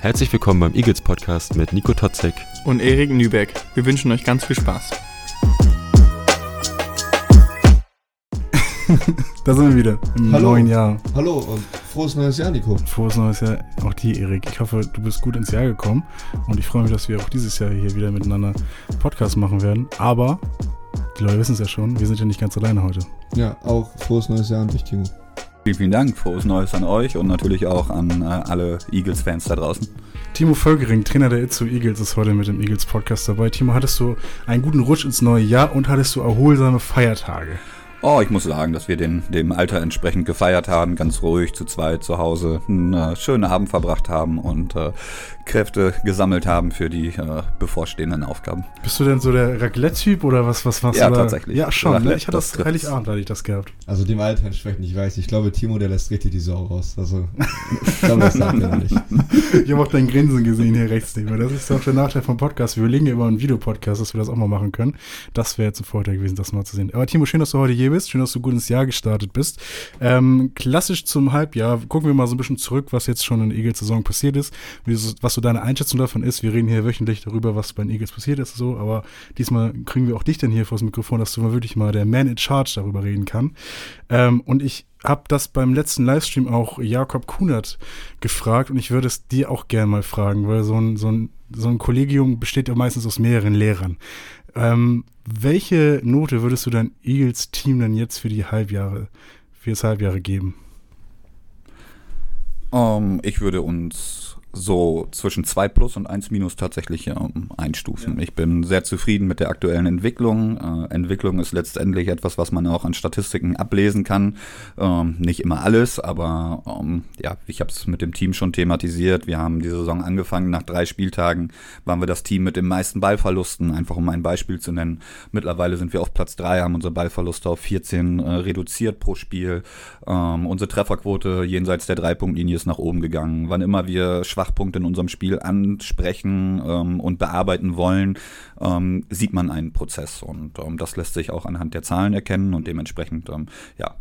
Herzlich willkommen beim Eagles Podcast mit Nico Totzek und Erik Nübeck. Wir wünschen euch ganz viel Spaß. da sind wir wieder im Hallo. neuen Jahr. Hallo und frohes neues Jahr, Nico. Frohes neues Jahr auch dir, Erik. Ich hoffe, du bist gut ins Jahr gekommen und ich freue mich, dass wir auch dieses Jahr hier wieder miteinander Podcast machen werden. Aber die Leute wissen es ja schon, wir sind ja nicht ganz alleine heute. Ja, auch frohes neues Jahr an dich, Timo. Vielen, vielen Dank. Frohes Neues an euch und natürlich auch an äh, alle Eagles-Fans da draußen. Timo Völkering, Trainer der Itzu Eagles, ist heute mit dem Eagles Podcast dabei. Timo, hattest du einen guten Rutsch ins neue Jahr und hattest du erholsame Feiertage? Oh, ich muss sagen, dass wir den, dem Alter entsprechend gefeiert haben, ganz ruhig zu zweit zu Hause, einen äh, schönen Abend verbracht haben und äh, Kräfte gesammelt haben für die äh, bevorstehenden Aufgaben. Bist du denn so der Raclette-Typ oder was, was machst ja, du da? tatsächlich. Ja, schon. Raclette, ne? Ich hatte das, das Heiligabend, hatte ich das gehabt. Also dem Alter entsprechend, ich weiß. Ich glaube, Timo, der lässt richtig die Sau raus. Also, ich glaube, das sagt er nicht. Ich habe auch dein Grinsen gesehen hier rechts neben mir. Das ist auch der Nachteil vom Podcast. Wir überlegen ja über einen Videopodcast, dass wir das auch mal machen können. Das wäre jetzt ein Vorteil gewesen, das mal zu sehen. Aber Timo, schön, dass du heute hier bist. Schön, dass du gut ins Jahr gestartet bist. Ähm, klassisch zum Halbjahr gucken wir mal so ein bisschen zurück, was jetzt schon in der Eagles-Saison passiert ist, was so deine Einschätzung davon ist. Wir reden hier wöchentlich darüber, was bei den Eagles passiert ist, so, aber diesmal kriegen wir auch dich dann hier vors Mikrofon, dass du mal wirklich mal der Man in Charge darüber reden kann. Ähm, und ich habe das beim letzten Livestream auch Jakob Kunert gefragt und ich würde es dir auch gerne mal fragen, weil so ein, so ein, so ein Kollegium besteht ja meistens aus mehreren Lehrern. Ähm, welche Note würdest du dein Eagles-Team denn jetzt für die Halbjahre, für das Halbjahre geben? Um, ich würde uns so zwischen 2 plus und 1 minus tatsächlich ähm, einstufen. Ja. Ich bin sehr zufrieden mit der aktuellen Entwicklung. Äh, Entwicklung ist letztendlich etwas, was man auch an Statistiken ablesen kann. Ähm, nicht immer alles, aber ähm, ja, ich habe es mit dem Team schon thematisiert. Wir haben die Saison angefangen. Nach drei Spieltagen waren wir das Team mit den meisten Ballverlusten, einfach um ein Beispiel zu nennen. Mittlerweile sind wir auf Platz 3, haben unsere Ballverluste auf 14 äh, reduziert pro Spiel. Ähm, unsere Trefferquote jenseits der Dreipunktlinie ist nach oben gegangen. Wann immer wir schwach Schwachpunkte in unserem Spiel ansprechen ähm, und bearbeiten wollen, ähm, sieht man einen Prozess. Und ähm, das lässt sich auch anhand der Zahlen erkennen und dementsprechend, ähm, ja,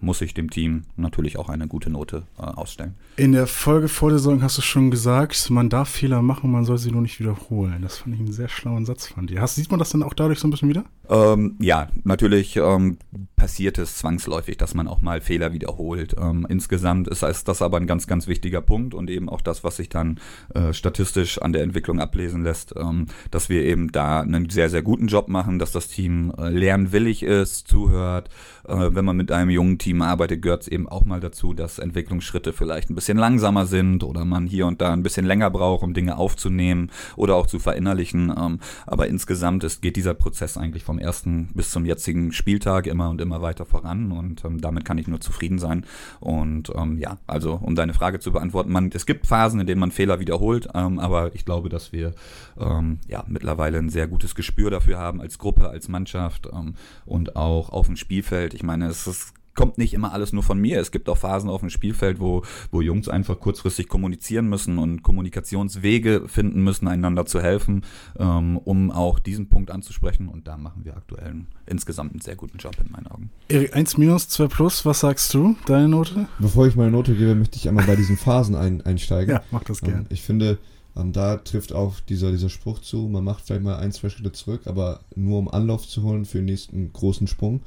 muss ich dem Team natürlich auch eine gute Note äh, ausstellen. In der Folge vor der Saison hast du schon gesagt, man darf Fehler machen, man soll sie nur nicht wiederholen. Das fand ich einen sehr schlauen Satz von dir. Hast, sieht man das dann auch dadurch so ein bisschen wieder? Ähm, ja, natürlich ähm, passiert es zwangsläufig, dass man auch mal Fehler wiederholt. Ähm, insgesamt ist das aber ein ganz, ganz wichtiger Punkt und eben auch das, was sich dann äh, statistisch an der Entwicklung ablesen lässt, ähm, dass wir eben da einen sehr, sehr guten Job machen, dass das Team äh, lernwillig ist, zuhört. Äh, wenn man mit einem jungen Team arbeitet, gehört es eben auch mal dazu, dass Entwicklungsschritte vielleicht ein bisschen langsamer sind oder man hier und da ein bisschen länger braucht, um Dinge aufzunehmen oder auch zu verinnerlichen. Ähm, aber insgesamt ist, geht dieser Prozess eigentlich vom ersten bis zum jetzigen Spieltag immer und immer weiter voran und ähm, damit kann ich nur zufrieden sein. Und ähm, ja, also um deine Frage zu beantworten, man, es gibt Phasen, in denen man Fehler wiederholt, ähm, aber ich glaube, dass wir ähm, ja mittlerweile ein sehr gutes Gespür dafür haben als Gruppe, als Mannschaft ähm, und auch auf dem Spielfeld. Ich meine, es ist kommt nicht immer alles nur von mir. Es gibt auch Phasen auf dem Spielfeld, wo, wo Jungs einfach kurzfristig kommunizieren müssen und Kommunikationswege finden müssen, einander zu helfen, ähm, um auch diesen Punkt anzusprechen. Und da machen wir aktuell einen, insgesamt einen sehr guten Job in meinen Augen. Erik, 1 minus, 2 plus, was sagst du, deine Note? Bevor ich meine Note gebe, möchte ich einmal bei diesen Phasen ein, einsteigen. Ja, mach das gerne. Ich finde, ähm, da trifft auch dieser, dieser Spruch zu, man macht vielleicht mal ein, zwei Schritte zurück, aber nur um Anlauf zu holen für den nächsten großen Sprung.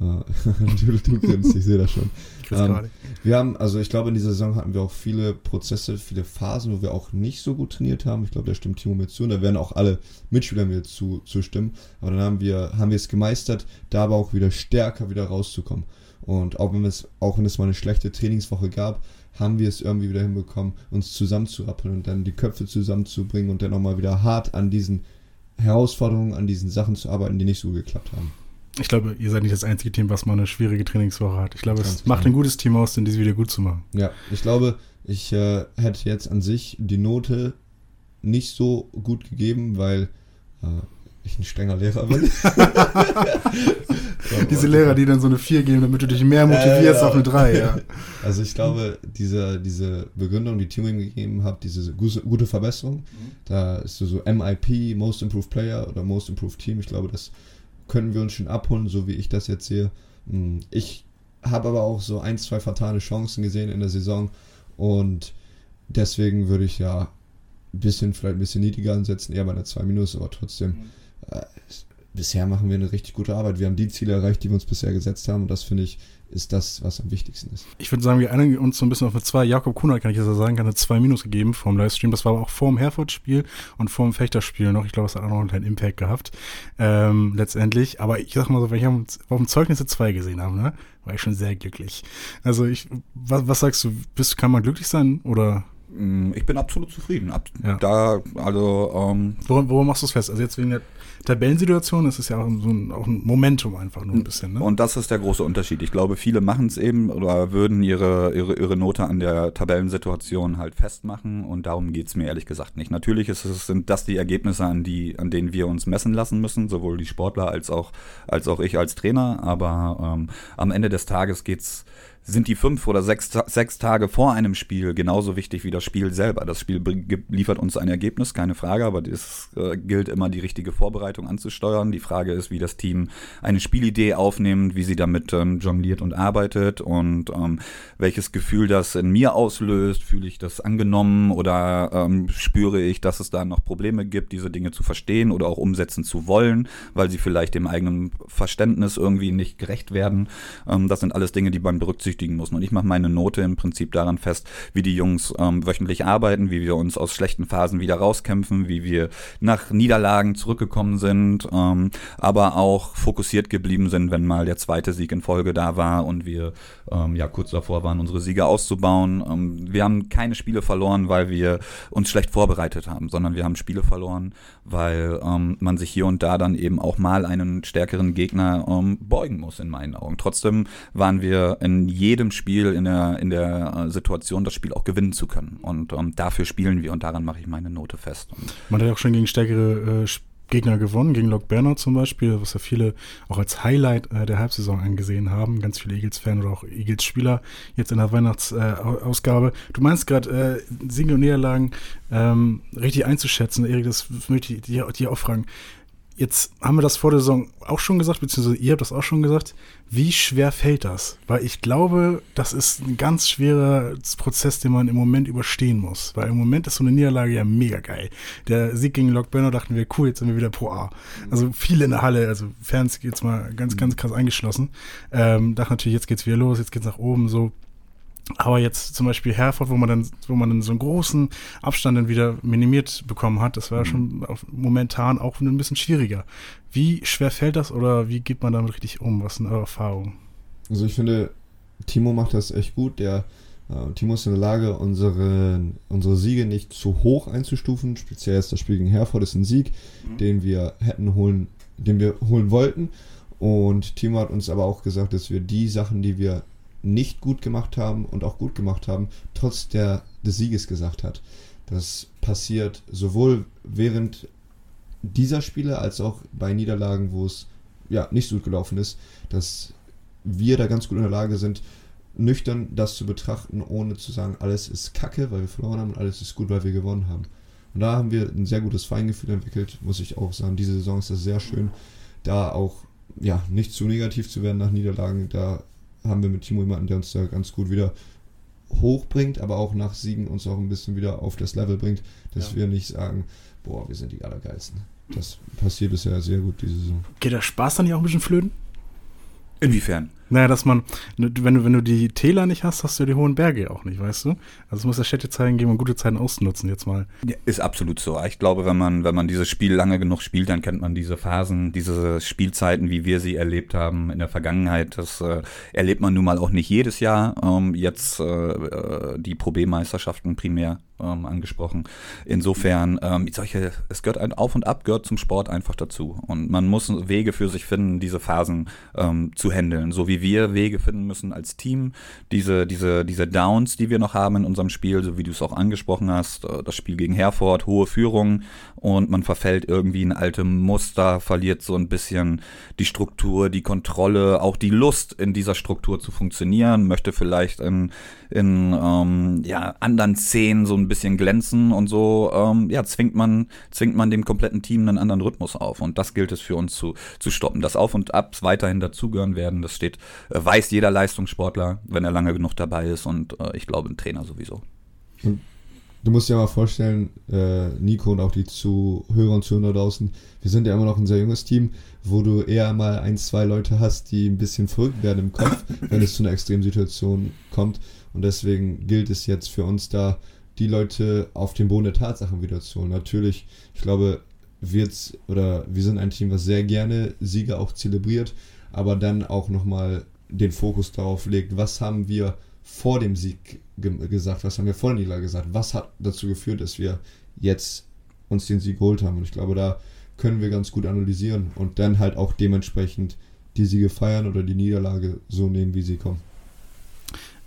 Natürlich, du grinst, ich sehe das schon. Ähm, wir haben, also ich glaube, in dieser Saison hatten wir auch viele Prozesse, viele Phasen, wo wir auch nicht so gut trainiert haben. Ich glaube, da stimmt Timo mir zu und da werden auch alle Mitspieler mir zu, zustimmen. Aber dann haben wir, haben wir es gemeistert, da aber auch wieder stärker wieder rauszukommen. Und auch wenn es, auch wenn es mal eine schlechte Trainingswoche gab, haben wir es irgendwie wieder hinbekommen, uns zusammenzurappeln und dann die Köpfe zusammenzubringen und dann nochmal wieder hart an diesen Herausforderungen, an diesen Sachen zu arbeiten, die nicht so geklappt haben. Ich glaube, ihr seid nicht das einzige Team, was mal eine schwierige Trainingswoche hat. Ich glaube, es macht ein gutes Team aus, denn diese wieder gut zu machen. Ja, ich glaube, ich äh, hätte jetzt an sich die Note nicht so gut gegeben, weil äh, ich ein strenger Lehrer bin. diese Lehrer, die dann so eine 4 geben, damit du dich mehr motivierst äh, auf eine 3, ja. Also ich glaube, diese, diese Begründung, die ihm gegeben hat, diese gute Verbesserung, mhm. da ist so MIP, Most Improved Player oder Most Improved Team, ich glaube, das können wir uns schon abholen, so wie ich das jetzt sehe. Hm, ich habe aber auch so ein, zwei fatale Chancen gesehen in der Saison und deswegen würde ich ja ein bisschen, vielleicht ein bisschen niedriger ansetzen, eher bei einer 2 Minus, aber trotzdem, mhm. äh, bisher machen wir eine richtig gute Arbeit. Wir haben die Ziele erreicht, die wir uns bisher gesetzt haben und das finde ich ist das, was am wichtigsten ist. Ich würde sagen, wir einigen uns so ein bisschen auf eine 2. Jakob Kuhner, kann ich jetzt sagen, hat eine 2 Minus gegeben vom Livestream. Das war aber auch vor dem Herford-Spiel und vor dem Fechterspiel noch. Ich glaube, es hat auch noch einen kleinen Impact gehabt, ähm, letztendlich. Aber ich sag mal so, wenn ich auf dem Zeugnis eine 2 gesehen habe, ne, war ich schon sehr glücklich. Also ich, was, was sagst du, bist, kann man glücklich sein oder ich bin absolut zufrieden. Ab, ja. Da, also. Ähm, woran, woran machst du es fest? Also jetzt wegen der Tabellensituation ist es ja auch, so ein, auch ein Momentum einfach nur ein bisschen. Ne? Und das ist der große Unterschied. Ich glaube, viele machen es eben oder würden ihre, ihre, ihre Note an der Tabellensituation halt festmachen und darum geht es mir ehrlich gesagt nicht. Natürlich ist es, sind das die Ergebnisse, an, die, an denen wir uns messen lassen müssen, sowohl die Sportler als auch, als auch ich als Trainer. Aber ähm, am Ende des Tages geht es sind die fünf oder sechs, sechs Tage vor einem Spiel genauso wichtig wie das Spiel selber. Das Spiel liefert uns ein Ergebnis, keine Frage, aber es äh, gilt immer, die richtige Vorbereitung anzusteuern. Die Frage ist, wie das Team eine Spielidee aufnimmt, wie sie damit ähm, jongliert und arbeitet und ähm, welches Gefühl das in mir auslöst. Fühle ich das angenommen oder ähm, spüre ich, dass es da noch Probleme gibt, diese Dinge zu verstehen oder auch umsetzen zu wollen, weil sie vielleicht dem eigenen Verständnis irgendwie nicht gerecht werden. Ähm, das sind alles Dinge, die man berücksichtigt berücksichtigen muss. Und ich mache meine Note im Prinzip daran fest, wie die Jungs ähm, wöchentlich arbeiten, wie wir uns aus schlechten Phasen wieder rauskämpfen, wie wir nach Niederlagen zurückgekommen sind, ähm, aber auch fokussiert geblieben sind, wenn mal der zweite Sieg in Folge da war und wir ähm, ja kurz davor waren, unsere Siege auszubauen. Ähm, wir haben keine Spiele verloren, weil wir uns schlecht vorbereitet haben, sondern wir haben Spiele verloren, weil ähm, man sich hier und da dann eben auch mal einen stärkeren Gegner ähm, beugen muss, in meinen Augen. Trotzdem waren wir in jedem Spiel in der, in der äh, Situation, das Spiel auch gewinnen zu können. Und ähm, dafür spielen wir und daran mache ich meine Note fest. Und man hat ja auch schon gegen stärkere äh, Gegner gewonnen, gegen Lok Bernard zum Beispiel, was ja viele auch als Highlight äh, der Halbsaison angesehen haben. Ganz viele Eagles-Fans oder auch Eagles-Spieler jetzt in der Weihnachtsausgabe. Äh, du meinst gerade, äh, Siege und Niederlagen ähm, richtig einzuschätzen. Erik, das möchte ich dir auch fragen. Jetzt haben wir das vor der Saison auch schon gesagt, beziehungsweise ihr habt das auch schon gesagt. Wie schwer fällt das? Weil ich glaube, das ist ein ganz schwerer Prozess, den man im Moment überstehen muss. Weil im Moment ist so eine Niederlage ja mega geil. Der Sieg gegen Lock Burner dachten wir, cool, jetzt sind wir wieder Pro A. Also viele in der Halle, also Fans jetzt mal ganz, ganz krass eingeschlossen. Ähm, dachten natürlich, jetzt geht's wieder los, jetzt geht's nach oben, so aber jetzt zum Beispiel Herford, wo man dann, wo man dann so einen großen Abstand dann wieder minimiert bekommen hat, das war mhm. schon momentan auch ein bisschen schwieriger. Wie schwer fällt das oder wie geht man damit richtig um? Was sind eure Erfahrungen? Also ich finde, Timo macht das echt gut. Der äh, Timo ist in der Lage, unsere, unsere Siege nicht zu hoch einzustufen. Speziell ist das Spiel gegen Herford ist ein Sieg, mhm. den wir hätten holen, den wir holen wollten. Und Timo hat uns aber auch gesagt, dass wir die Sachen, die wir nicht gut gemacht haben und auch gut gemacht haben, trotz der, des Sieges gesagt hat. Das passiert sowohl während dieser Spiele als auch bei Niederlagen, wo es ja nicht so gut gelaufen ist, dass wir da ganz gut in der Lage sind, nüchtern das zu betrachten, ohne zu sagen, alles ist kacke, weil wir verloren haben und alles ist gut, weil wir gewonnen haben. Und da haben wir ein sehr gutes Feingefühl entwickelt, muss ich auch sagen. Diese Saison ist das sehr schön, da auch ja, nicht zu negativ zu werden nach Niederlagen, da haben wir mit Timo jemanden, der uns da ganz gut wieder hochbringt, aber auch nach Siegen uns auch ein bisschen wieder auf das Level bringt, dass ja. wir nicht sagen, boah, wir sind die Allergeilsten. Das passiert bisher sehr gut diese Saison. Geht der Spaß dann ja auch ein bisschen flöten? Inwiefern? Naja, dass man, wenn du, wenn du die Täler nicht hast, hast du die hohen Berge auch nicht, weißt du? Also es muss ja Städte zeigen geben, um gute Zeiten auszunutzen jetzt mal. Ja, ist absolut so. Ich glaube, wenn man, wenn man dieses Spiel lange genug spielt, dann kennt man diese Phasen, diese Spielzeiten, wie wir sie erlebt haben in der Vergangenheit. Das äh, erlebt man nun mal auch nicht jedes Jahr. Ähm, jetzt äh, äh die Pro B-Meisterschaften primär ähm, angesprochen. Insofern, ähm, solche, es gehört ein Auf und Ab, gehört zum Sport einfach dazu. Und man muss Wege für sich finden, diese Phasen ähm, zu handeln. So wie wir Wege finden müssen als Team, diese, diese, diese Downs, die wir noch haben in unserem Spiel, so wie du es auch angesprochen hast, äh, das Spiel gegen Herford, hohe Führung und man verfällt irgendwie in alte Muster, verliert so ein bisschen die Struktur, die Kontrolle, auch die Lust in dieser Struktur zu funktionieren, möchte vielleicht in, in ähm, ja, anderen Szenen so ein bisschen glänzen und so, ähm, ja, zwingt man, zwingt man dem kompletten Team einen anderen Rhythmus auf. Und das gilt es für uns zu, zu stoppen. Das Auf und Abs weiterhin dazugehören werden, das steht, äh, weiß jeder Leistungssportler, wenn er lange genug dabei ist und äh, ich glaube, ein Trainer sowieso. Du musst dir mal vorstellen, äh, Nico und auch die Zuhörer und Zuhörer draußen, wir sind ja immer noch ein sehr junges Team, wo du eher mal ein, zwei Leute hast, die ein bisschen verrückt werden im Kopf, wenn es zu einer Extremsituation kommt. Und deswegen gilt es jetzt für uns da, die Leute auf den Boden der Tatsachen wieder zu holen. Natürlich, ich glaube, wird's oder wir sind ein Team, was sehr gerne Siege auch zelebriert, aber dann auch nochmal den Fokus darauf legt, was haben wir vor dem Sieg ge gesagt, was haben wir vor der Niederlage gesagt, was hat dazu geführt, dass wir jetzt uns den Sieg geholt haben. Und ich glaube, da können wir ganz gut analysieren und dann halt auch dementsprechend die Siege feiern oder die Niederlage so nehmen, wie sie kommen.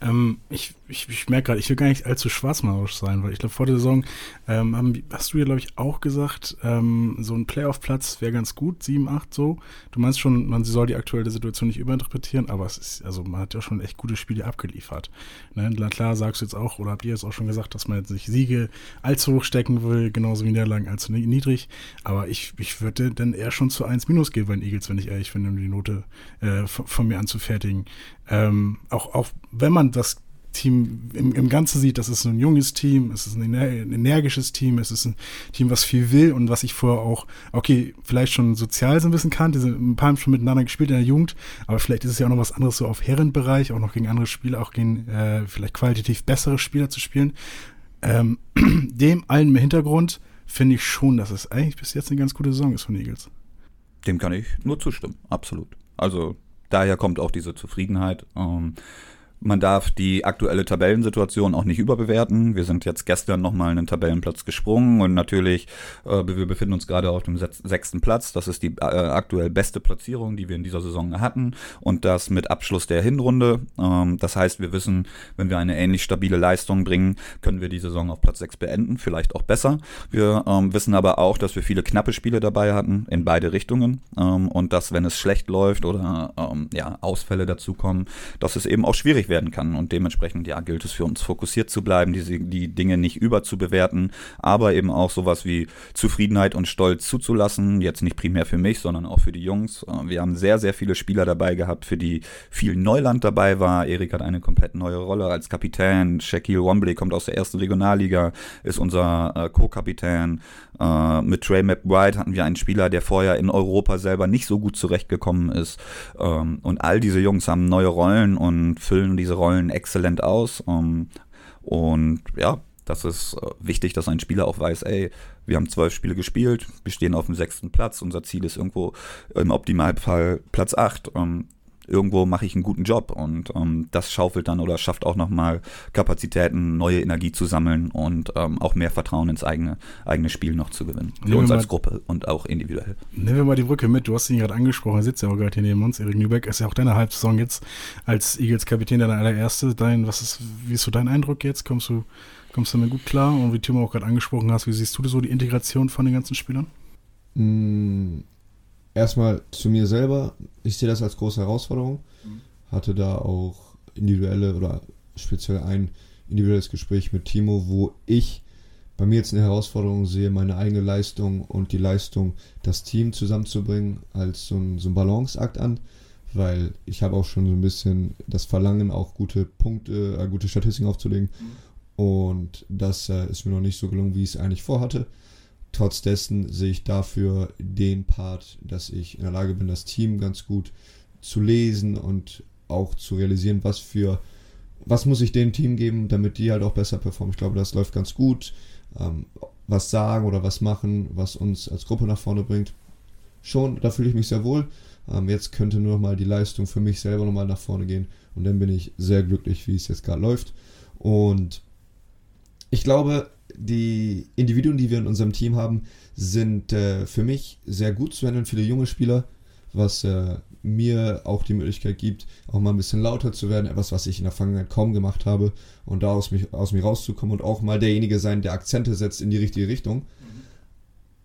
Ähm, ich ich, ich merke gerade, ich will gar nicht allzu schwarzmalerisch sein, weil ich glaube, vor der Saison ähm, haben, hast du ja, glaube ich, auch gesagt, ähm, so ein Playoff-Platz wäre ganz gut, 7, 8 so. Du meinst schon, man soll die aktuelle Situation nicht überinterpretieren, aber es ist, also man hat ja schon echt gute Spiele abgeliefert. Ne? Klar sagst du jetzt auch, oder habt ihr jetzt auch schon gesagt, dass man jetzt nicht Siege allzu hoch stecken will, genauso wie Niederlagen allzu niedrig. Aber ich, ich würde dann eher schon zu 1 minus geben bei den Eagles, wenn ich ehrlich finde, um die Note äh, von, von, mir anzufertigen. Ähm, auch, auch wenn man das Team im, im Ganzen sieht, das ist ein junges Team, es ist ein, energisches Team, es ist ein Team, was viel will und was ich vorher auch, okay, vielleicht schon sozial so ein bisschen kannte, ein paar haben schon miteinander gespielt in der Jugend, aber vielleicht ist es ja auch noch was anderes so auf Herrenbereich, auch noch gegen andere Spieler, auch gegen äh, vielleicht qualitativ bessere Spieler zu spielen. Ähm, dem allen im Hintergrund finde ich schon, dass es eigentlich bis jetzt eine ganz gute Saison ist von Eagles. Dem kann ich nur zustimmen, absolut. Also daher kommt auch diese Zufriedenheit. Ähm, man darf die aktuelle Tabellensituation auch nicht überbewerten. Wir sind jetzt gestern nochmal einen Tabellenplatz gesprungen und natürlich, äh, wir befinden uns gerade auf dem sechsten Platz. Das ist die äh, aktuell beste Platzierung, die wir in dieser Saison hatten und das mit Abschluss der Hinrunde. Ähm, das heißt, wir wissen, wenn wir eine ähnlich stabile Leistung bringen, können wir die Saison auf Platz 6 beenden, vielleicht auch besser. Wir ähm, wissen aber auch, dass wir viele knappe Spiele dabei hatten, in beide Richtungen ähm, und dass, wenn es schlecht läuft oder ähm, ja, Ausfälle dazukommen, dass es eben auch schwierig wird werden kann. Und dementsprechend, ja, gilt es für uns fokussiert zu bleiben, diese, die Dinge nicht überzubewerten, aber eben auch sowas wie Zufriedenheit und Stolz zuzulassen. Jetzt nicht primär für mich, sondern auch für die Jungs. Äh, wir haben sehr, sehr viele Spieler dabei gehabt, für die viel Neuland dabei war. Erik hat eine komplett neue Rolle als Kapitän. Shaquille Wombley kommt aus der ersten Regionalliga, ist unser äh, Co-Kapitän. Äh, mit Trey McBride hatten wir einen Spieler, der vorher in Europa selber nicht so gut zurechtgekommen ist. Ähm, und all diese Jungs haben neue Rollen und füllen diese Rollen exzellent aus. Um, und ja, das ist äh, wichtig, dass ein Spieler auch weiß, ey, wir haben zwölf Spiele gespielt, wir stehen auf dem sechsten Platz, unser Ziel ist irgendwo im Optimalfall Platz acht. Um, irgendwo mache ich einen guten Job und ähm, das schaufelt dann oder schafft auch nochmal Kapazitäten, neue Energie zu sammeln und ähm, auch mehr Vertrauen ins eigene, eigene Spiel noch zu gewinnen. Für uns als Gruppe und auch individuell. Nehmen wir mal die Brücke mit, du hast ihn gerade angesprochen, er sitzt ja auch gerade hier neben uns, Erik Nübeck, ist ja auch deine Halbsaison jetzt als Eagles-Kapitän, deine allererste. Dein, was ist, wie ist so dein Eindruck jetzt? Kommst du, kommst du damit gut klar? Und wie Timo auch gerade angesprochen hast, wie siehst du das so, die Integration von den ganzen Spielern? Mm, erstmal zu mir selber, ich sehe das als große Herausforderung. Mhm. Hatte da auch individuelle oder speziell ein individuelles Gespräch mit Timo, wo ich bei mir jetzt eine Herausforderung sehe, meine eigene Leistung und die Leistung, das Team zusammenzubringen, als so ein, so ein Balanceakt an, weil ich habe auch schon so ein bisschen das Verlangen, auch gute Punkte, äh, gute Statistiken aufzulegen. Mhm. Und das äh, ist mir noch nicht so gelungen, wie ich es eigentlich vorhatte. Trotz dessen sehe ich dafür den Part, dass ich in der Lage bin, das Team ganz gut zu lesen und auch zu realisieren, was für, was muss ich dem Team geben, damit die halt auch besser performen. Ich glaube, das läuft ganz gut. Ähm, was sagen oder was machen, was uns als Gruppe nach vorne bringt. Schon, da fühle ich mich sehr wohl. Ähm, jetzt könnte nur noch mal die Leistung für mich selber nochmal nach vorne gehen und dann bin ich sehr glücklich, wie es jetzt gerade läuft. Und ich glaube, die Individuen, die wir in unserem Team haben, sind äh, für mich sehr gut zu handeln, viele junge Spieler, was äh, mir auch die Möglichkeit gibt, auch mal ein bisschen lauter zu werden, etwas, was ich in der Vergangenheit kaum gemacht habe und da aus, mich, aus mir rauszukommen und auch mal derjenige sein, der Akzente setzt in die richtige Richtung. Mhm.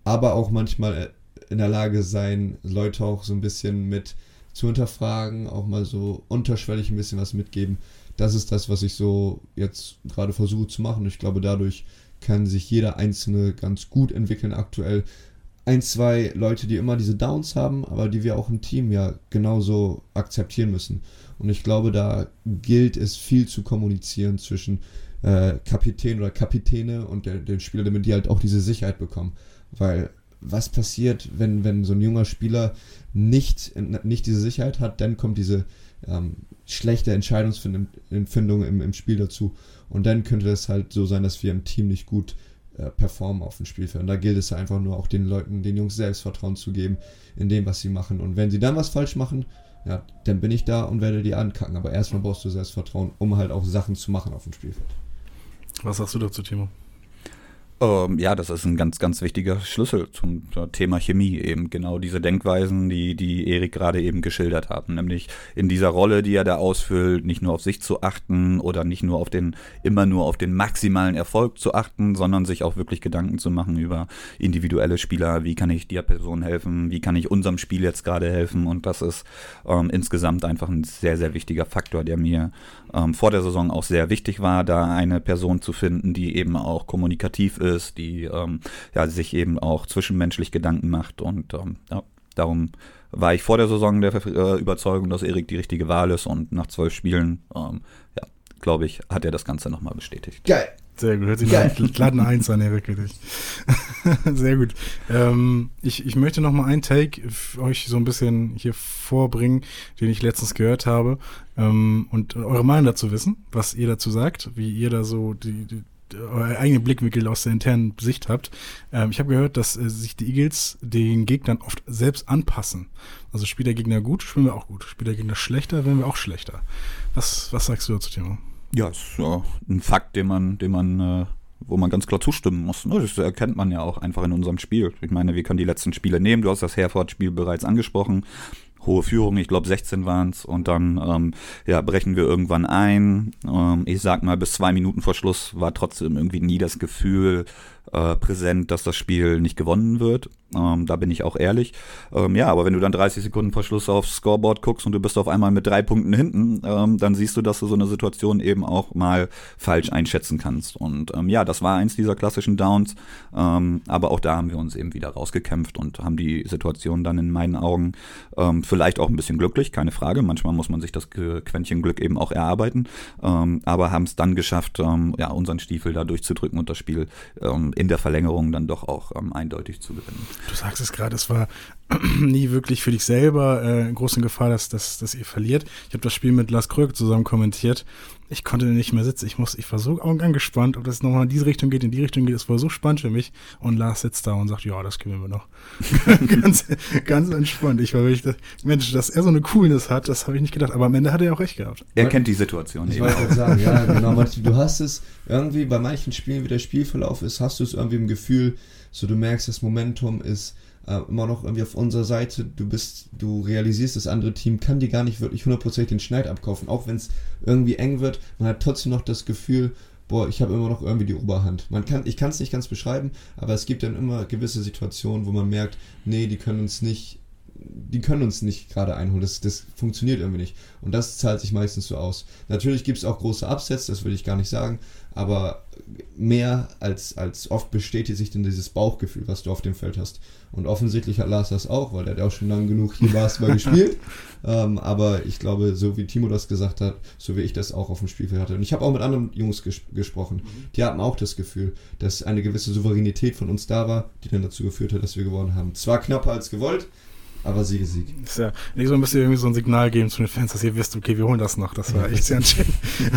Aber auch manchmal äh, in der Lage sein, Leute auch so ein bisschen mit zu hinterfragen, auch mal so unterschwellig ein bisschen was mitgeben. Das ist das, was ich so jetzt gerade versuche zu machen. Ich glaube, dadurch kann sich jeder Einzelne ganz gut entwickeln aktuell. Ein, zwei Leute, die immer diese Downs haben, aber die wir auch im Team ja genauso akzeptieren müssen. Und ich glaube, da gilt es viel zu kommunizieren zwischen äh, Kapitän oder Kapitäne und der, den Spieler, damit die halt auch diese Sicherheit bekommen. Weil was passiert, wenn, wenn so ein junger Spieler nicht, nicht diese Sicherheit hat, dann kommt diese ähm, schlechte Entscheidungsfindung im, im Spiel dazu. Und dann könnte es halt so sein, dass wir im Team nicht gut äh, performen auf dem Spielfeld. Und da gilt es einfach nur auch den Leuten, den Jungs Selbstvertrauen zu geben in dem, was sie machen. Und wenn sie dann was falsch machen, ja, dann bin ich da und werde die ankacken. Aber erstmal brauchst du Selbstvertrauen, um halt auch Sachen zu machen auf dem Spielfeld. Was sagst du dazu, Timo? Ähm, ja, das ist ein ganz, ganz wichtiger Schlüssel zum Thema Chemie eben. Genau diese Denkweisen, die, die Erik gerade eben geschildert hat. Nämlich in dieser Rolle, die er da ausfüllt, nicht nur auf sich zu achten oder nicht nur auf den, immer nur auf den maximalen Erfolg zu achten, sondern sich auch wirklich Gedanken zu machen über individuelle Spieler. Wie kann ich der Person helfen? Wie kann ich unserem Spiel jetzt gerade helfen? Und das ist ähm, insgesamt einfach ein sehr, sehr wichtiger Faktor, der mir ähm, vor der Saison auch sehr wichtig war, da eine Person zu finden, die eben auch kommunikativ ist, die ähm, ja, sich eben auch zwischenmenschlich Gedanken macht und ähm, ja, darum war ich vor der Saison der äh, Überzeugung, dass Erik die richtige Wahl ist und nach zwölf Spielen, ähm, ja, glaube ich, hat er das Ganze nochmal bestätigt. Geil. Sehr gut, hört sich nach glatten Eins an, Erik, wirklich. Sehr gut. Ähm, ich, ich möchte noch mal einen Take euch so ein bisschen hier vorbringen, den ich letztens gehört habe ähm, und eure Meinung dazu wissen, was ihr dazu sagt, wie ihr da so die, die euer eigenen Blickwinkel aus der internen Sicht habt. Ähm, ich habe gehört, dass äh, sich die Eagles den Gegnern oft selbst anpassen. Also spielt der Gegner gut, spielen wir auch gut. Spielt der Gegner schlechter, werden wir auch schlechter. Was, was sagst du dazu, Timo? Ja, ist ja ein Fakt, den man, den man, äh, wo man ganz klar zustimmen muss. Ne? Das erkennt man ja auch einfach in unserem Spiel. Ich meine, wir können die letzten Spiele nehmen. Du hast das Herford-Spiel bereits angesprochen. Hohe Führung, ich glaube 16 waren es. Und dann ähm, ja, brechen wir irgendwann ein. Ähm, ich sag mal, bis zwei Minuten vor Schluss war trotzdem irgendwie nie das Gefühl, äh, präsent, dass das Spiel nicht gewonnen wird. Ähm, da bin ich auch ehrlich. Ähm, ja, aber wenn du dann 30 Sekunden vor Schluss aufs Scoreboard guckst und du bist auf einmal mit drei Punkten hinten, ähm, dann siehst du, dass du so eine Situation eben auch mal falsch einschätzen kannst. Und ähm, ja, das war eins dieser klassischen Downs. Ähm, aber auch da haben wir uns eben wieder rausgekämpft und haben die Situation dann in meinen Augen ähm, vielleicht auch ein bisschen glücklich, keine Frage. Manchmal muss man sich das Quäntchen Glück eben auch erarbeiten. aber haben es dann geschafft, ja, unseren Stiefel da durchzudrücken und das Spiel in der Verlängerung dann doch auch eindeutig zu gewinnen. Du sagst es gerade, es war nie wirklich für dich selber äh, in großen Gefahr, dass, dass, dass ihr verliert. Ich habe das Spiel mit Lars Kröger zusammen kommentiert. Ich konnte nicht mehr sitzen. Ich, muss, ich war so angespannt, ob das nochmal in diese Richtung geht, in die Richtung geht. Es war so spannend für mich. Und Lars sitzt da und sagt, ja, das gewinnen wir noch. ganz, ganz entspannt. Ich war wirklich, Mensch, dass er so eine Coolness hat, das habe ich nicht gedacht. Aber am Ende hat er auch recht gehabt. Er kennt die Situation. Ich wollte sagen, ja, genau. Du hast es irgendwie bei manchen Spielen, wie der Spielverlauf ist, hast du es irgendwie im Gefühl, so du merkst, das Momentum ist äh, immer noch irgendwie auf unserer Seite. Du bist, du realisierst, das andere Team kann dir gar nicht wirklich hundertprozentig den Schneid abkaufen, auch wenn es irgendwie eng wird. Man hat trotzdem noch das Gefühl, boah, ich habe immer noch irgendwie die Oberhand. Man kann, ich kann es nicht ganz beschreiben, aber es gibt dann immer gewisse Situationen, wo man merkt, nee, die können uns nicht, die können uns nicht gerade einholen. Das, das funktioniert irgendwie nicht. Und das zahlt sich meistens so aus. Natürlich gibt es auch große Upsets, das will ich gar nicht sagen, aber mehr als, als oft bestätigt sich denn dieses Bauchgefühl, was du auf dem Feld hast. Und offensichtlich hat Lars das auch, weil er hat auch schon lange genug hier Basketball gespielt. Ähm, aber ich glaube, so wie Timo das gesagt hat, so wie ich das auch auf dem Spielfeld hatte. Und ich habe auch mit anderen Jungs ges gesprochen. Die hatten auch das Gefühl, dass eine gewisse Souveränität von uns da war, die dann dazu geführt hat, dass wir gewonnen haben. Zwar knapper als gewollt, aber Sieg ist Sieg. Ist ja nicht so ein bisschen irgendwie so ein Signal geben zu den Fans, dass ihr wisst, okay, wir holen das noch. Das war echt sehr schön.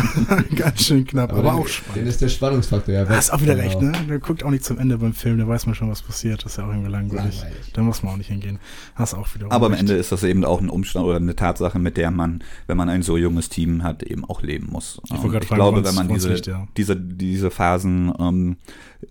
ganz schön knapp, aber, aber auch spannend. Dann ist der Spannungsfaktor ja weg. Hast auch wieder genau. recht, ne? Der guckt auch nicht zum Ende beim Film, da weiß man schon, was passiert. Das ist ja auch irgendwie langweilig. langweilig. Da muss man auch nicht hingehen. Hast auch wieder. Aber am Ende ist das eben auch ein Umstand oder eine Tatsache, mit der man, wenn man ein so junges Team hat, eben auch leben muss. Ich, ich fragen, glaube, wenn man diese, nicht, ja. diese, diese Phasen ähm,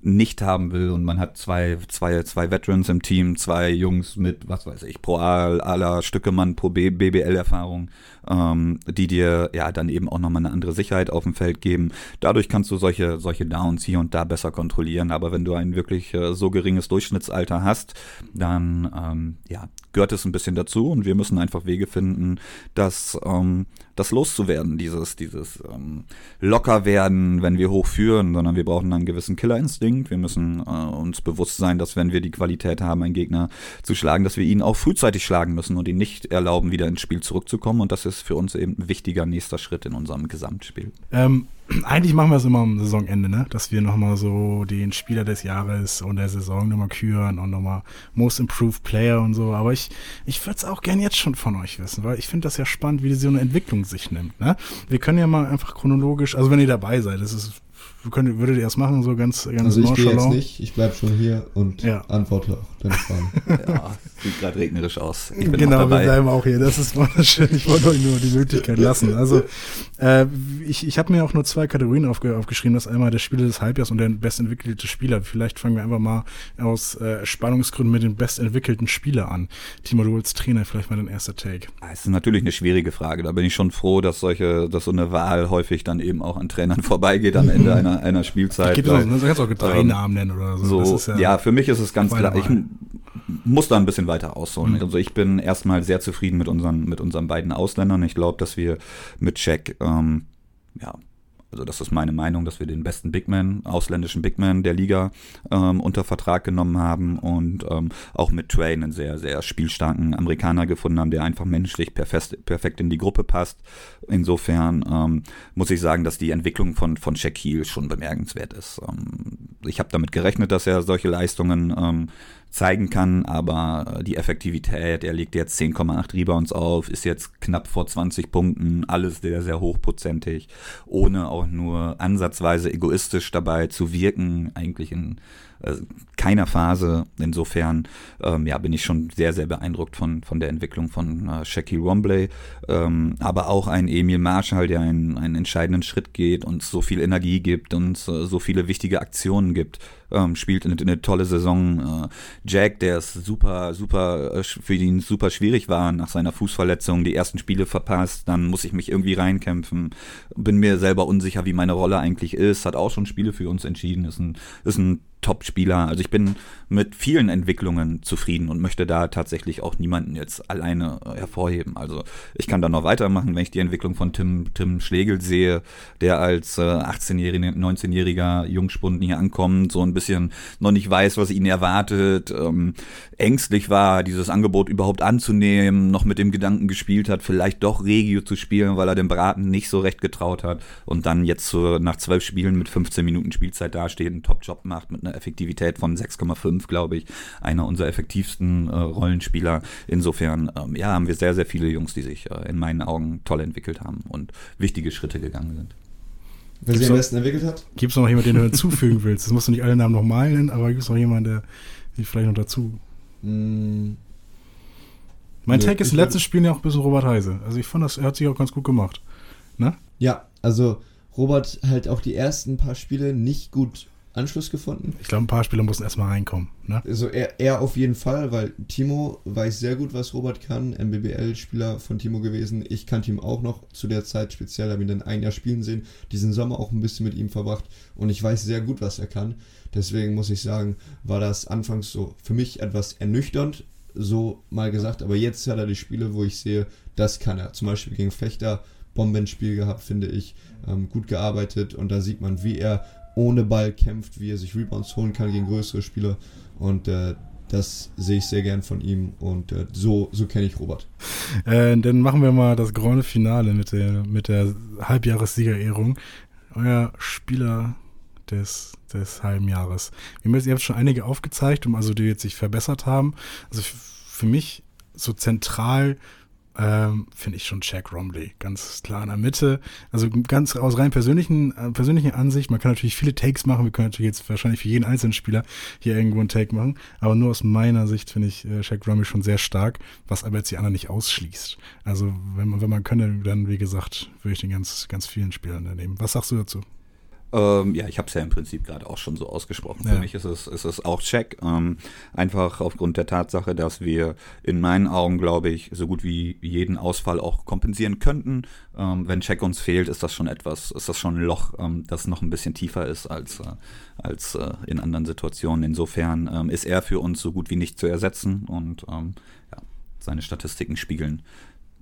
nicht haben will und man hat zwei, zwei, zwei Veterans im Team, zwei Jungs mit, was weiß ich, 60 pro A aller Stückemann pro BBL-Erfahrung, ähm, die dir ja dann eben auch nochmal eine andere Sicherheit auf dem Feld geben. Dadurch kannst du solche, solche Downs hier und da besser kontrollieren. Aber wenn du ein wirklich äh, so geringes Durchschnittsalter hast, dann ähm, ja, gehört es ein bisschen dazu und wir müssen einfach Wege finden, dass ähm, das loszuwerden, dieses, dieses ähm, locker wenn wir hochführen, sondern wir brauchen einen gewissen Killerinstinkt. Wir müssen äh, uns bewusst sein, dass wenn wir die Qualität haben, einen Gegner zu schlagen, dass wir ihn auch frühzeitig schlagen müssen und ihn nicht erlauben, wieder ins Spiel zurückzukommen. Und das ist für uns eben ein wichtiger nächster Schritt in unserem Gesamtspiel. Ähm, eigentlich machen wir es immer am Saisonende, ne? dass wir nochmal so den Spieler des Jahres und der Saison nochmal küren und nochmal Most Improved Player und so. Aber ich, ich würde es auch gern jetzt schon von euch wissen, weil ich finde das ja spannend, wie so eine Entwicklung sich nimmt. Ne? Wir können ja mal einfach chronologisch, also wenn ihr dabei seid, das ist könnt, würdet ihr das machen, so ganz, ganz Also ich gehe jetzt nicht, ich bleibe schon hier und ja. antworte auch deine Fragen. ja, sieht gerade regnerisch aus. genau, wir bleiben auch hier. Das ist wunderschön. Ich wollte euch nur die Möglichkeit lassen. Also äh, ich, ich habe mir auch nur zwei Kategorien aufge, aufgeschrieben. Das ist einmal der Spieler des Halbjahres und der bestentwickelte Spieler. Vielleicht fangen wir einfach mal aus äh, Spannungsgründen mit dem bestentwickelten Spieler an. Timo, du als Trainer vielleicht mal dein erster Take. Das ist natürlich eine schwierige Frage. Da bin ich schon froh, dass solche, dass so eine Wahl häufig dann eben auch an Trainern vorbeigeht am Ende einer einer, einer Spielzeit. Gibt es auch, kannst auch drei ähm, Namen nennen oder so. so ja, ja, für mich ist es ganz klar. Ich muss da ein bisschen weiter ausholen. Mhm. Also ich bin erstmal sehr zufrieden mit unseren, mit unseren beiden Ausländern. Ich glaube, dass wir mit Check ähm, ja, also das ist meine Meinung, dass wir den besten Bigman, ausländischen Bigman der Liga ähm, unter Vertrag genommen haben und ähm, auch mit Trey einen sehr, sehr spielstarken Amerikaner gefunden haben, der einfach menschlich perfekt, perfekt in die Gruppe passt. Insofern ähm, muss ich sagen, dass die Entwicklung von, von Shaquille schon bemerkenswert ist. Ähm, ich habe damit gerechnet, dass er solche Leistungen ähm, zeigen kann, aber die Effektivität, er legt jetzt 10,8 Rebounds auf, ist jetzt knapp vor 20 Punkten, alles sehr, sehr hochprozentig, ohne auch nur ansatzweise egoistisch dabei zu wirken, eigentlich in äh, keiner Phase. Insofern ähm, ja, bin ich schon sehr, sehr beeindruckt von, von der Entwicklung von äh, Shaquille Rombley. Ähm, aber auch ein Emil Marshall, der einen, einen entscheidenden Schritt geht und so viel Energie gibt und äh, so viele wichtige Aktionen gibt. Ähm, spielt eine, eine, tolle Saison. Äh, Jack, der es super, super, äh, für ihn super schwierig war nach seiner Fußverletzung, die ersten Spiele verpasst, dann muss ich mich irgendwie reinkämpfen. Bin mir selber unsicher, wie meine Rolle eigentlich ist. Hat auch schon Spiele für uns entschieden. Ist ein, ist ein Top-Spieler. Also ich bin mit vielen Entwicklungen zufrieden und möchte da tatsächlich auch niemanden jetzt alleine äh, hervorheben. Also ich kann da noch weitermachen, wenn ich die Entwicklung von Tim, Tim Schlegel sehe, der als äh, 18-jähriger, 19-jähriger Jungspund hier ankommt, so ein bisschen noch nicht weiß, was ihn erwartet, ähm, ängstlich war, dieses Angebot überhaupt anzunehmen, noch mit dem Gedanken gespielt hat, vielleicht doch Regio zu spielen, weil er dem Braten nicht so recht getraut hat und dann jetzt so nach zwölf Spielen mit 15 Minuten Spielzeit dasteht, einen Top-Job macht mit einer Effektivität von 6,5, glaube ich. Einer unserer effektivsten äh, Rollenspieler. Insofern, ähm, ja, haben wir sehr, sehr viele Jungs, die sich äh, in meinen Augen toll entwickelt haben und wichtige Schritte gegangen sind. Wer sich am besten entwickelt hat? Gibt es noch jemanden, den du hinzufügen willst? Das musst du nicht alle Namen nochmal nennen, aber gibt es noch jemanden, der sich vielleicht noch dazu. Mm. Mein nee, Take ist im letzten Spiel ja auch ein bisschen Robert Heise. Also ich fand, das, er hat sich auch ganz gut gemacht. Ne? Ja, also Robert halt auch die ersten paar Spiele nicht gut Anschluss gefunden. Ich glaube, ein paar Spieler mussten erstmal reinkommen. Ne? Also er, er auf jeden Fall, weil Timo weiß sehr gut, was Robert kann. MBBL-Spieler von Timo gewesen. Ich kannte ihn auch noch zu der Zeit speziell, habe ihn dann ein Jahr spielen sehen. Diesen Sommer auch ein bisschen mit ihm verbracht und ich weiß sehr gut, was er kann. Deswegen muss ich sagen, war das anfangs so für mich etwas ernüchternd, so mal gesagt. Aber jetzt hat er die Spiele, wo ich sehe, das kann er. Zum Beispiel gegen Fechter Bombenspiel gehabt, finde ich. Ähm, gut gearbeitet und da sieht man, wie er ohne Ball kämpft, wie er sich Rebounds holen kann gegen größere Spieler. Und äh, das sehe ich sehr gern von ihm und äh, so, so kenne ich Robert. Äh, dann machen wir mal das Grande Finale mit der, mit der Halbjahressiegerehrung. Euer Spieler des, des halben Jahres. Ihr habt schon einige aufgezeigt, also die jetzt sich verbessert haben. Also für mich so zentral ähm, finde ich schon Jack Romley. Ganz klar in der Mitte. Also ganz aus rein persönlichen, äh, persönlichen Ansicht. Man kann natürlich viele Takes machen. Wir können natürlich jetzt wahrscheinlich für jeden einzelnen Spieler hier irgendwo einen Take machen. Aber nur aus meiner Sicht finde ich äh, Jack Romley schon sehr stark, was aber jetzt die anderen nicht ausschließt. Also wenn man, wenn man könne, dann wie gesagt, würde ich den ganz, ganz vielen Spielern nehmen. Was sagst du dazu? Ähm, ja, ich habe es ja im Prinzip gerade auch schon so ausgesprochen. Für Ja. mich ist es, ist es auch Check. Ähm, einfach aufgrund der Tatsache, dass wir in meinen Augen, glaube ich, so gut wie jeden Ausfall auch kompensieren könnten. Ähm, wenn Check uns fehlt, ist das schon etwas, ist das schon ein Loch, ähm, das noch ein bisschen tiefer ist als, äh, als äh, in anderen Situationen. Insofern ähm, ist er für uns so gut wie nicht zu ersetzen und ähm, ja, seine Statistiken spiegeln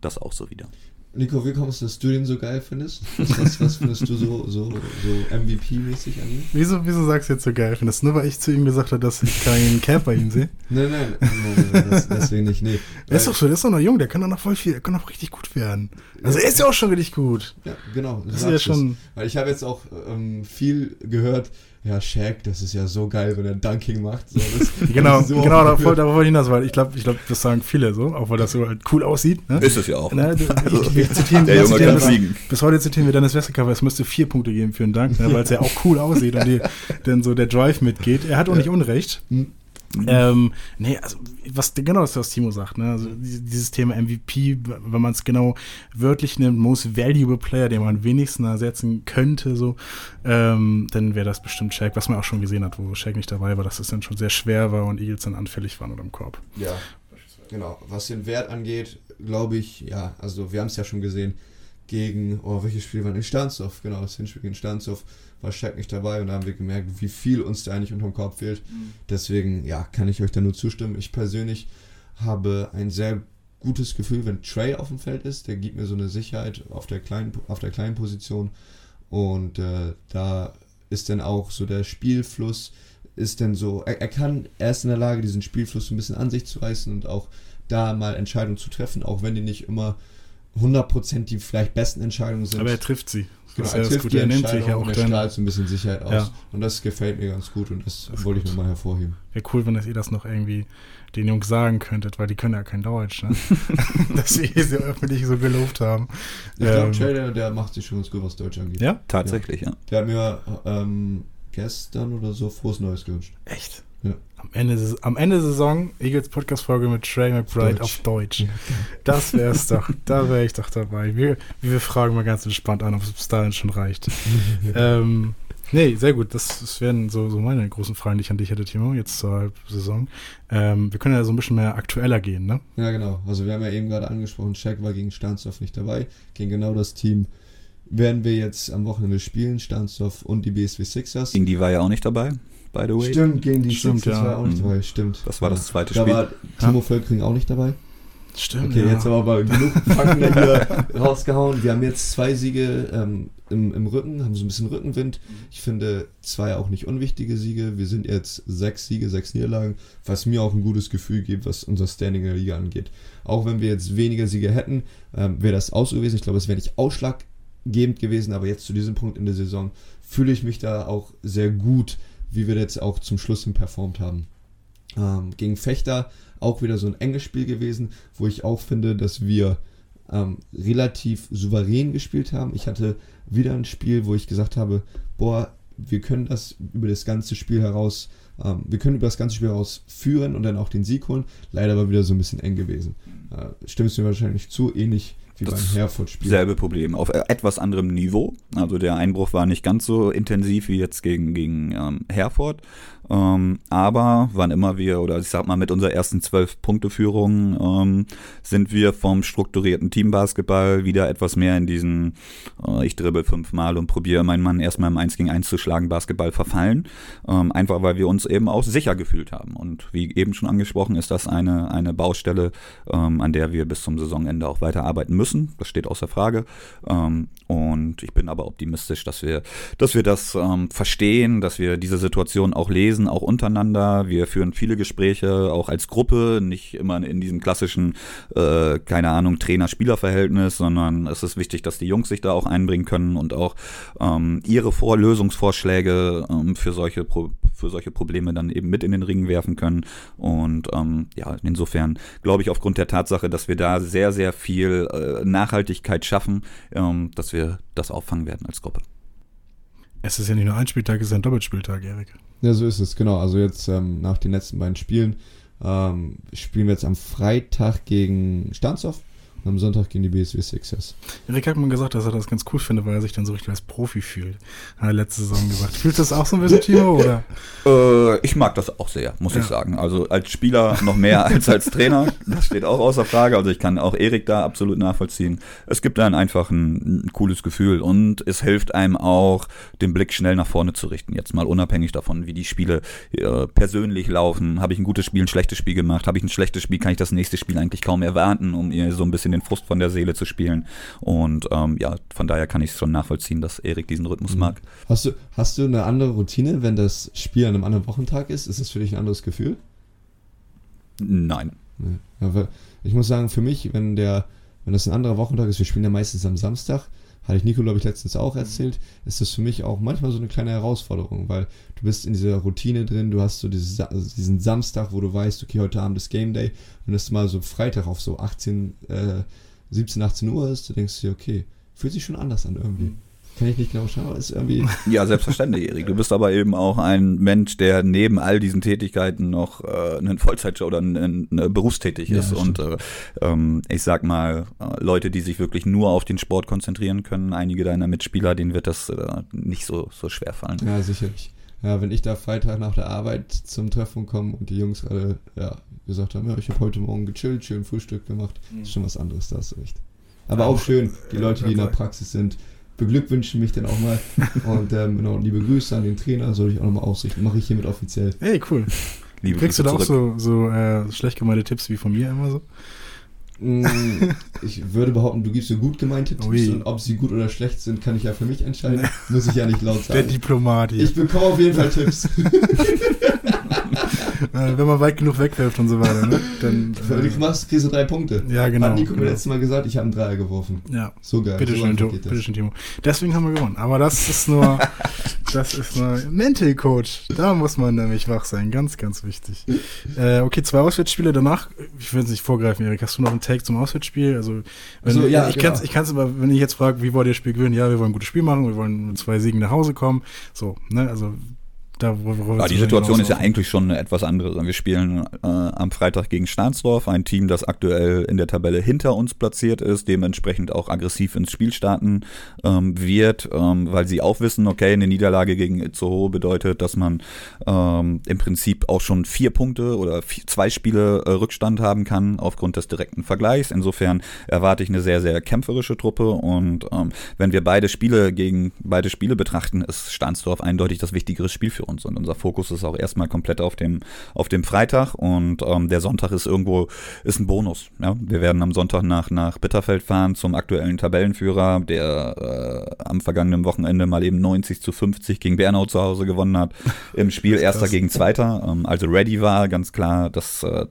das auch so wieder. Nico, wie kommst du, dass du den so geil findest? Was, was, findest du so, so, so MVP-mäßig an ihm? Wieso, wieso sagst du jetzt so geil? Findest nur, weil ich zu ihm gesagt habe, dass ich keinen Cap bei ihm sehe? Nein, nein, nein, nein, das, deswegen nicht, nee. Der ist doch so, der ist doch noch jung, der kann doch noch voll viel, der kann doch richtig gut werden. Also er ist ja auch schon richtig gut. Ja, genau. Das ist ja schon- Weil ich habe jetzt auch ähm, viel gehört, ja, Shaq, das ist ja so geil, wenn er Dunking macht. So, das, Genau, so genau, darauf, darauf wollte ich hinaus, weil ich glaube, ich glaub, das sagen viele so, auch weil das so halt cool aussieht. Ne? Ist es ja auch. Ne, ich, wir zitieren, Der Junge kann bis, fliegen. bis heute zitieren wir Dennis Westercover, es müsste vier Punkte geben für einen Dank, ne, weil es ja auch cool aussieht und die, denn so der Drive mitgeht. Er hat auch nicht Unrecht. Hm. Ähm, nee, also was genau das, was Timo sagt, ne? Also die- dieses Thema MVP, wenn man es genau wörtlich nimmt, Most Valuable Player, den man am wenigsten ersetzen könnte, so, ähm, dann wäre das bestimmt Shaq, was man auch schon gesehen hat, wo Shaq nicht dabei war, dass es dann schon sehr schwer war und Eagles dann anfällig waren oder im Korb. Ja, genau. Was den Wert angeht, glaube ich, ja, also wir haben es ja schon gesehen, gegen, oh, welches Spiel war in Stanzdorf? Genau, das Hinspiel gegen Stanzdorf war Shaq nicht dabei und da haben wir gemerkt, wie viel uns da eigentlich unterm Korb fehlt. Deswegen, ja, kann ich euch da nur zustimmen. Ich persönlich habe ein sehr gutes Gefühl, wenn Trey auf dem Feld ist. Der gibt mir so eine Sicherheit auf der kleinen, auf der kleinen Position. Und äh, da ist dann auch so der Spielfluss, ist dann so, er, er kann, er ist in der Lage, diesen Spielfluss so ein bisschen an sich zu reißen und auch da mal Entscheidungen zu treffen, auch wenn die nicht immer 100% die vielleicht besten Entscheidungen sind. Aber er trifft sie. Genau, er ja trifft Er nimmt sich Entscheidung ja auch und er strahlt so ein bisschen Sicherheit aus. Ja. Und das gefällt mir ganz gut und das, Das wollte ich nochmal hervorheben. Wäre cool, wenn das ihr das noch irgendwie den Jungs sagen könntet, weil die können ja kein Deutsch, ne? Dass wir sie öffentlich so gelobt haben. Ich glaube, Ähm, Trey, der, der macht sich schon ganz gut, was Deutsch angeht. Ja? Tatsächlich, ja. Der hat mir ähm, gestern oder so frohes Neues gewünscht. Echt? Ja. Am Ende, des- am Ende der Saison, Eagles Podcast-Folge mit Trey McBride Deutsch. auf Deutsch. Das wär's doch. Da wäre ich doch dabei. Wir, wir fragen mal ganz entspannt an, ob es bis dahin schon reicht. ähm, nee, sehr gut. Das, das wären so, so meine großen Fragen, die ich an dich hätte, Timo, jetzt zur Halbsaison. Ähm, wir können ja so ein bisschen mehr aktueller gehen, ne? Ja, genau. Also wir haben ja eben gerade angesprochen, Shaq war gegen Stanzdorf nicht dabei. Gegen genau das Team werden wir jetzt am Wochenende spielen, Stanzdorf und die BSW Sixers. Gegen die war ja auch nicht dabei, by the way. Stimmt, gegen die Stimmt, Sixers ja. war auch nicht Mhm. dabei, stimmt. Das war das zweite da Spiel. war Timo Völkring auch nicht dabei. Stimmt. Okay, ja. jetzt aber mal genug Fakten hier rausgehauen. Wir haben jetzt zwei Siege ähm, im, im Rücken, haben so ein bisschen Rückenwind. Ich finde zwei auch nicht unwichtige Siege. Wir sind jetzt sechs Siege, sechs Niederlagen, was mir auch ein gutes Gefühl gibt, was unser Standing in der Liga angeht. Auch wenn wir jetzt weniger Siege hätten, ähm, wäre das auch so gewesen. Ich glaube, es wäre nicht ausschlaggebend gewesen, aber jetzt zu diesem Punkt in der Saison fühle ich mich da auch sehr gut, wie wir jetzt auch zum Schluss hin performt haben. Ähm, gegen Fechter auch wieder so ein enges Spiel gewesen, wo ich auch finde, dass wir ähm, relativ souverän gespielt haben. Ich hatte wieder ein Spiel, wo ich gesagt habe, boah, wir können das über das ganze Spiel heraus, ähm, wir können über das ganze Spiel heraus führen und dann auch den Sieg holen. Leider war wieder so ein bisschen eng gewesen. Äh, stimmst du mir wahrscheinlich zu, ähnlich wie Das beim Herford-Spiel. Selbe Problem, auf äh, etwas anderem Niveau. Also der Einbruch war nicht ganz so intensiv wie jetzt gegen, gegen ähm, Herford. Ähm, aber wann immer wir, oder ich sag mal, mit unserer ersten Zwölf-Punkte-Führung ähm, sind wir vom strukturierten Teambasketball wieder etwas mehr in diesen, äh, ich dribbel fünfmal und probiere meinen Mann erstmal im 1 gegen 1 zu schlagen, Basketball verfallen. Ähm, einfach weil wir uns eben auch sicher gefühlt haben. Und wie eben schon angesprochen, ist das eine, eine Baustelle, ähm, an der wir bis zum Saisonende auch weiter arbeiten müssen. Das steht außer Frage. Ähm, und ich bin aber optimistisch, dass wir, dass wir das ähm, verstehen, dass wir diese Situation auch lesen, auch untereinander. Wir führen viele Gespräche, auch als Gruppe, nicht immer in diesem klassischen, äh, keine Ahnung, Trainer-Spieler-Verhältnis, sondern es ist wichtig, dass die Jungs sich da auch einbringen können und auch ähm, ihre Vor Lösungsvorschläge ähm, für solche Pro für solche Probleme dann eben mit in den Ring werfen können. Und ähm, ja, insofern glaube ich aufgrund der Tatsache, dass wir da sehr, sehr viel äh, Nachhaltigkeit schaffen, ähm, dass wir das auffangen werden als Gruppe. Es ist ja nicht nur ein Spieltag, es ist ein Doppelspieltag, Erik. Ja, so ist es, genau. Also jetzt ähm, nach den letzten beiden Spielen ähm, spielen wir jetzt am Freitag gegen Stanzhoff und am Sonntag gegen die BSW Sixers. Erik hat mir gesagt, dass er das ganz cool findet, weil er sich dann so richtig als Profi fühlt. Hat er letzte Saison gesagt. Fühlt das auch so ein bisschen, Timo, oder? Äh, ich mag das auch sehr, muss Ja. ich sagen. Also als Spieler noch mehr als als Trainer. Das steht auch außer Frage. Also ich kann auch Erik da absolut nachvollziehen. Es gibt dann einfach ein, ein cooles Gefühl und es hilft einem auch, den Blick schnell nach vorne zu richten. Jetzt mal unabhängig davon, wie die Spiele äh, persönlich laufen. Habe ich ein gutes Spiel, ein schlechtes Spiel gemacht? Habe ich ein schlechtes Spiel, kann ich das nächste Spiel eigentlich kaum erwarten, um ihr so ein bisschen den Frust von der Seele zu spielen. Und ähm, ja, von daher kann ich es schon nachvollziehen, dass Erik diesen Rhythmus Mhm. mag. Hast du, hast du eine andere Routine, wenn das Spiel an einem anderen Wochentag ist? Ist das für dich ein anderes Gefühl? Nein. Ja, ich muss sagen, für mich, wenn der, wenn das ein anderer Wochentag ist, wir spielen ja meistens am Samstag, hatte ich Nico, glaube ich, letztens auch erzählt, ist das für mich auch manchmal so eine kleine Herausforderung, weil du bist in dieser Routine drin, du hast so dieses, also diesen Samstag, wo du weißt, okay, heute Abend ist Game Day, und das mal so Freitag auf so 18, äh, 17, 18 Uhr ist, du denkst dir, okay, fühlt sich schon anders an irgendwie. Kann ich nicht genau schauen, aber ist irgendwie, Ja, selbstverständlich, Erik. Du bist aber eben auch ein Mensch, der neben all diesen Tätigkeiten noch äh, einen Vollzeit- oder ein, ein, ein berufstätig Ja, ist. Und äh, ähm, ich sag mal, äh, Leute, die sich wirklich nur auf den Sport konzentrieren können, einige deiner Mitspieler, denen wird das äh, nicht so, so schwer fallen. Ja, sicherlich. Ja, wenn ich da Freitag nach der Arbeit zum Treffen komme und die Jungs alle ja, gesagt haben, ja, ich habe heute Morgen gechillt, schön Frühstück gemacht, ist schon was anderes, da hast du recht. Aber auch schön, die Ja, Leute, die in der. Praxis sind, beglückwünschen mich dann auch mal. Und ähm, genau, liebe Grüße an den Trainer, soll ich auch nochmal ausrichten. Mache ich hiermit offiziell. Ey, cool. Liebe Kriegst du da Grüße auch zurück. so, so äh, schlecht gemeinte Tipps wie von mir immer so? Mm, Ich würde behaupten, du gibst so gut gemeinte Tipps Ui. und ob sie gut oder schlecht sind, kann ich ja für mich entscheiden. Muss ich ja nicht laut Der sagen. Diplomat hier. Ich bekomme auf jeden Fall Tipps. Wenn man weit genug wegwirft und so weiter, ne? Dann, Wenn du äh, machst, kriegst du drei Punkte. ja, genau. Hat Nico mir genau. letztes Mal gesagt, ich habe einen Dreier geworfen. Ja, So geil. bitte so schön, Timo. Bitte schön, Timo. Deswegen haben wir gewonnen. Aber das ist nur, das ist nur Mental Coach. Da muss man nämlich wach sein. Ganz, ganz wichtig. Äh, okay, zwei Auswärtsspiele danach. Ich will es nicht vorgreifen, Erik. Hast du noch einen Take zum Auswärtsspiel? Also, wenn, so, ja, ich genau. kann's, ich kann es aber, wenn ich jetzt frage, wie wollt ihr das Spiel gewinnen? Ja, wir wollen ein gutes Spiel machen. Wir wollen mit zwei Siegen nach Hause kommen. So, ne? Also, da, Ja, die Situation ist ja eigentlich schon eine etwas andere. Wir spielen äh, am Freitag gegen Stahnsdorf, ein Team, das aktuell in der Tabelle hinter uns platziert ist, dementsprechend auch aggressiv ins Spiel starten ähm, wird, ähm, weil sie auch wissen, okay, eine Niederlage gegen Itzehoe bedeutet, dass man ähm, im Prinzip auch schon vier Punkte oder vier, zwei Spiele äh, Rückstand haben kann aufgrund des direkten Vergleichs. Insofern erwarte ich eine sehr, sehr kämpferische Truppe und ähm, wenn wir beide Spiele gegen beide Spiele betrachten, ist Stahnsdorf eindeutig das wichtigere Spiel für uns und unser Fokus ist auch erstmal komplett auf dem auf dem Freitag und ähm, der Sonntag ist irgendwo ist ein Bonus. Ja? Wir werden am Sonntag nach nach Bitterfeld fahren zum aktuellen Tabellenführer, der äh, am vergangenen Wochenende mal eben 90 zu 50 gegen Bernau zu Hause gewonnen hat im Spiel erster gegen zweiter, ähm, also ready war ganz klar. Das äh,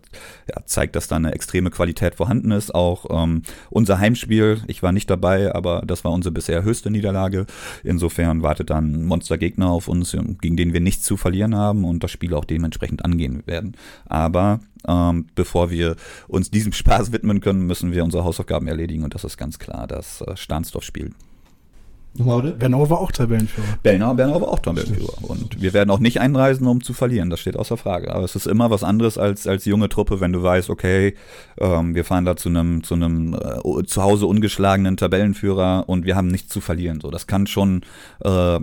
ja, zeigt, dass da eine extreme Qualität vorhanden ist. Auch ähm, unser Heimspiel, ich war nicht dabei, aber das war unsere bisher höchste Niederlage. Insofern wartet dann ein Monstergegner auf uns, gegen den wir nichts zu verlieren haben und das Spiel auch dementsprechend angehen werden. Aber ähm, bevor wir uns diesem Spaß widmen können, müssen wir unsere Hausaufgaben erledigen und das ist ganz klar das äh, Stahnsdorf-Spiel. Nochmal? Bernau war auch Tabellenführer. Bellner, Bernau war auch Tabellenführer. Und wir werden auch nicht einreisen, um zu verlieren. Das steht außer Frage. Aber es ist immer was anderes als, als junge Truppe, wenn du weißt, okay, ähm, wir fahren da zu einem, zu einem äh, zu Hause ungeschlagenen Tabellenführer und wir haben nichts zu verlieren. So, das kann schon äh,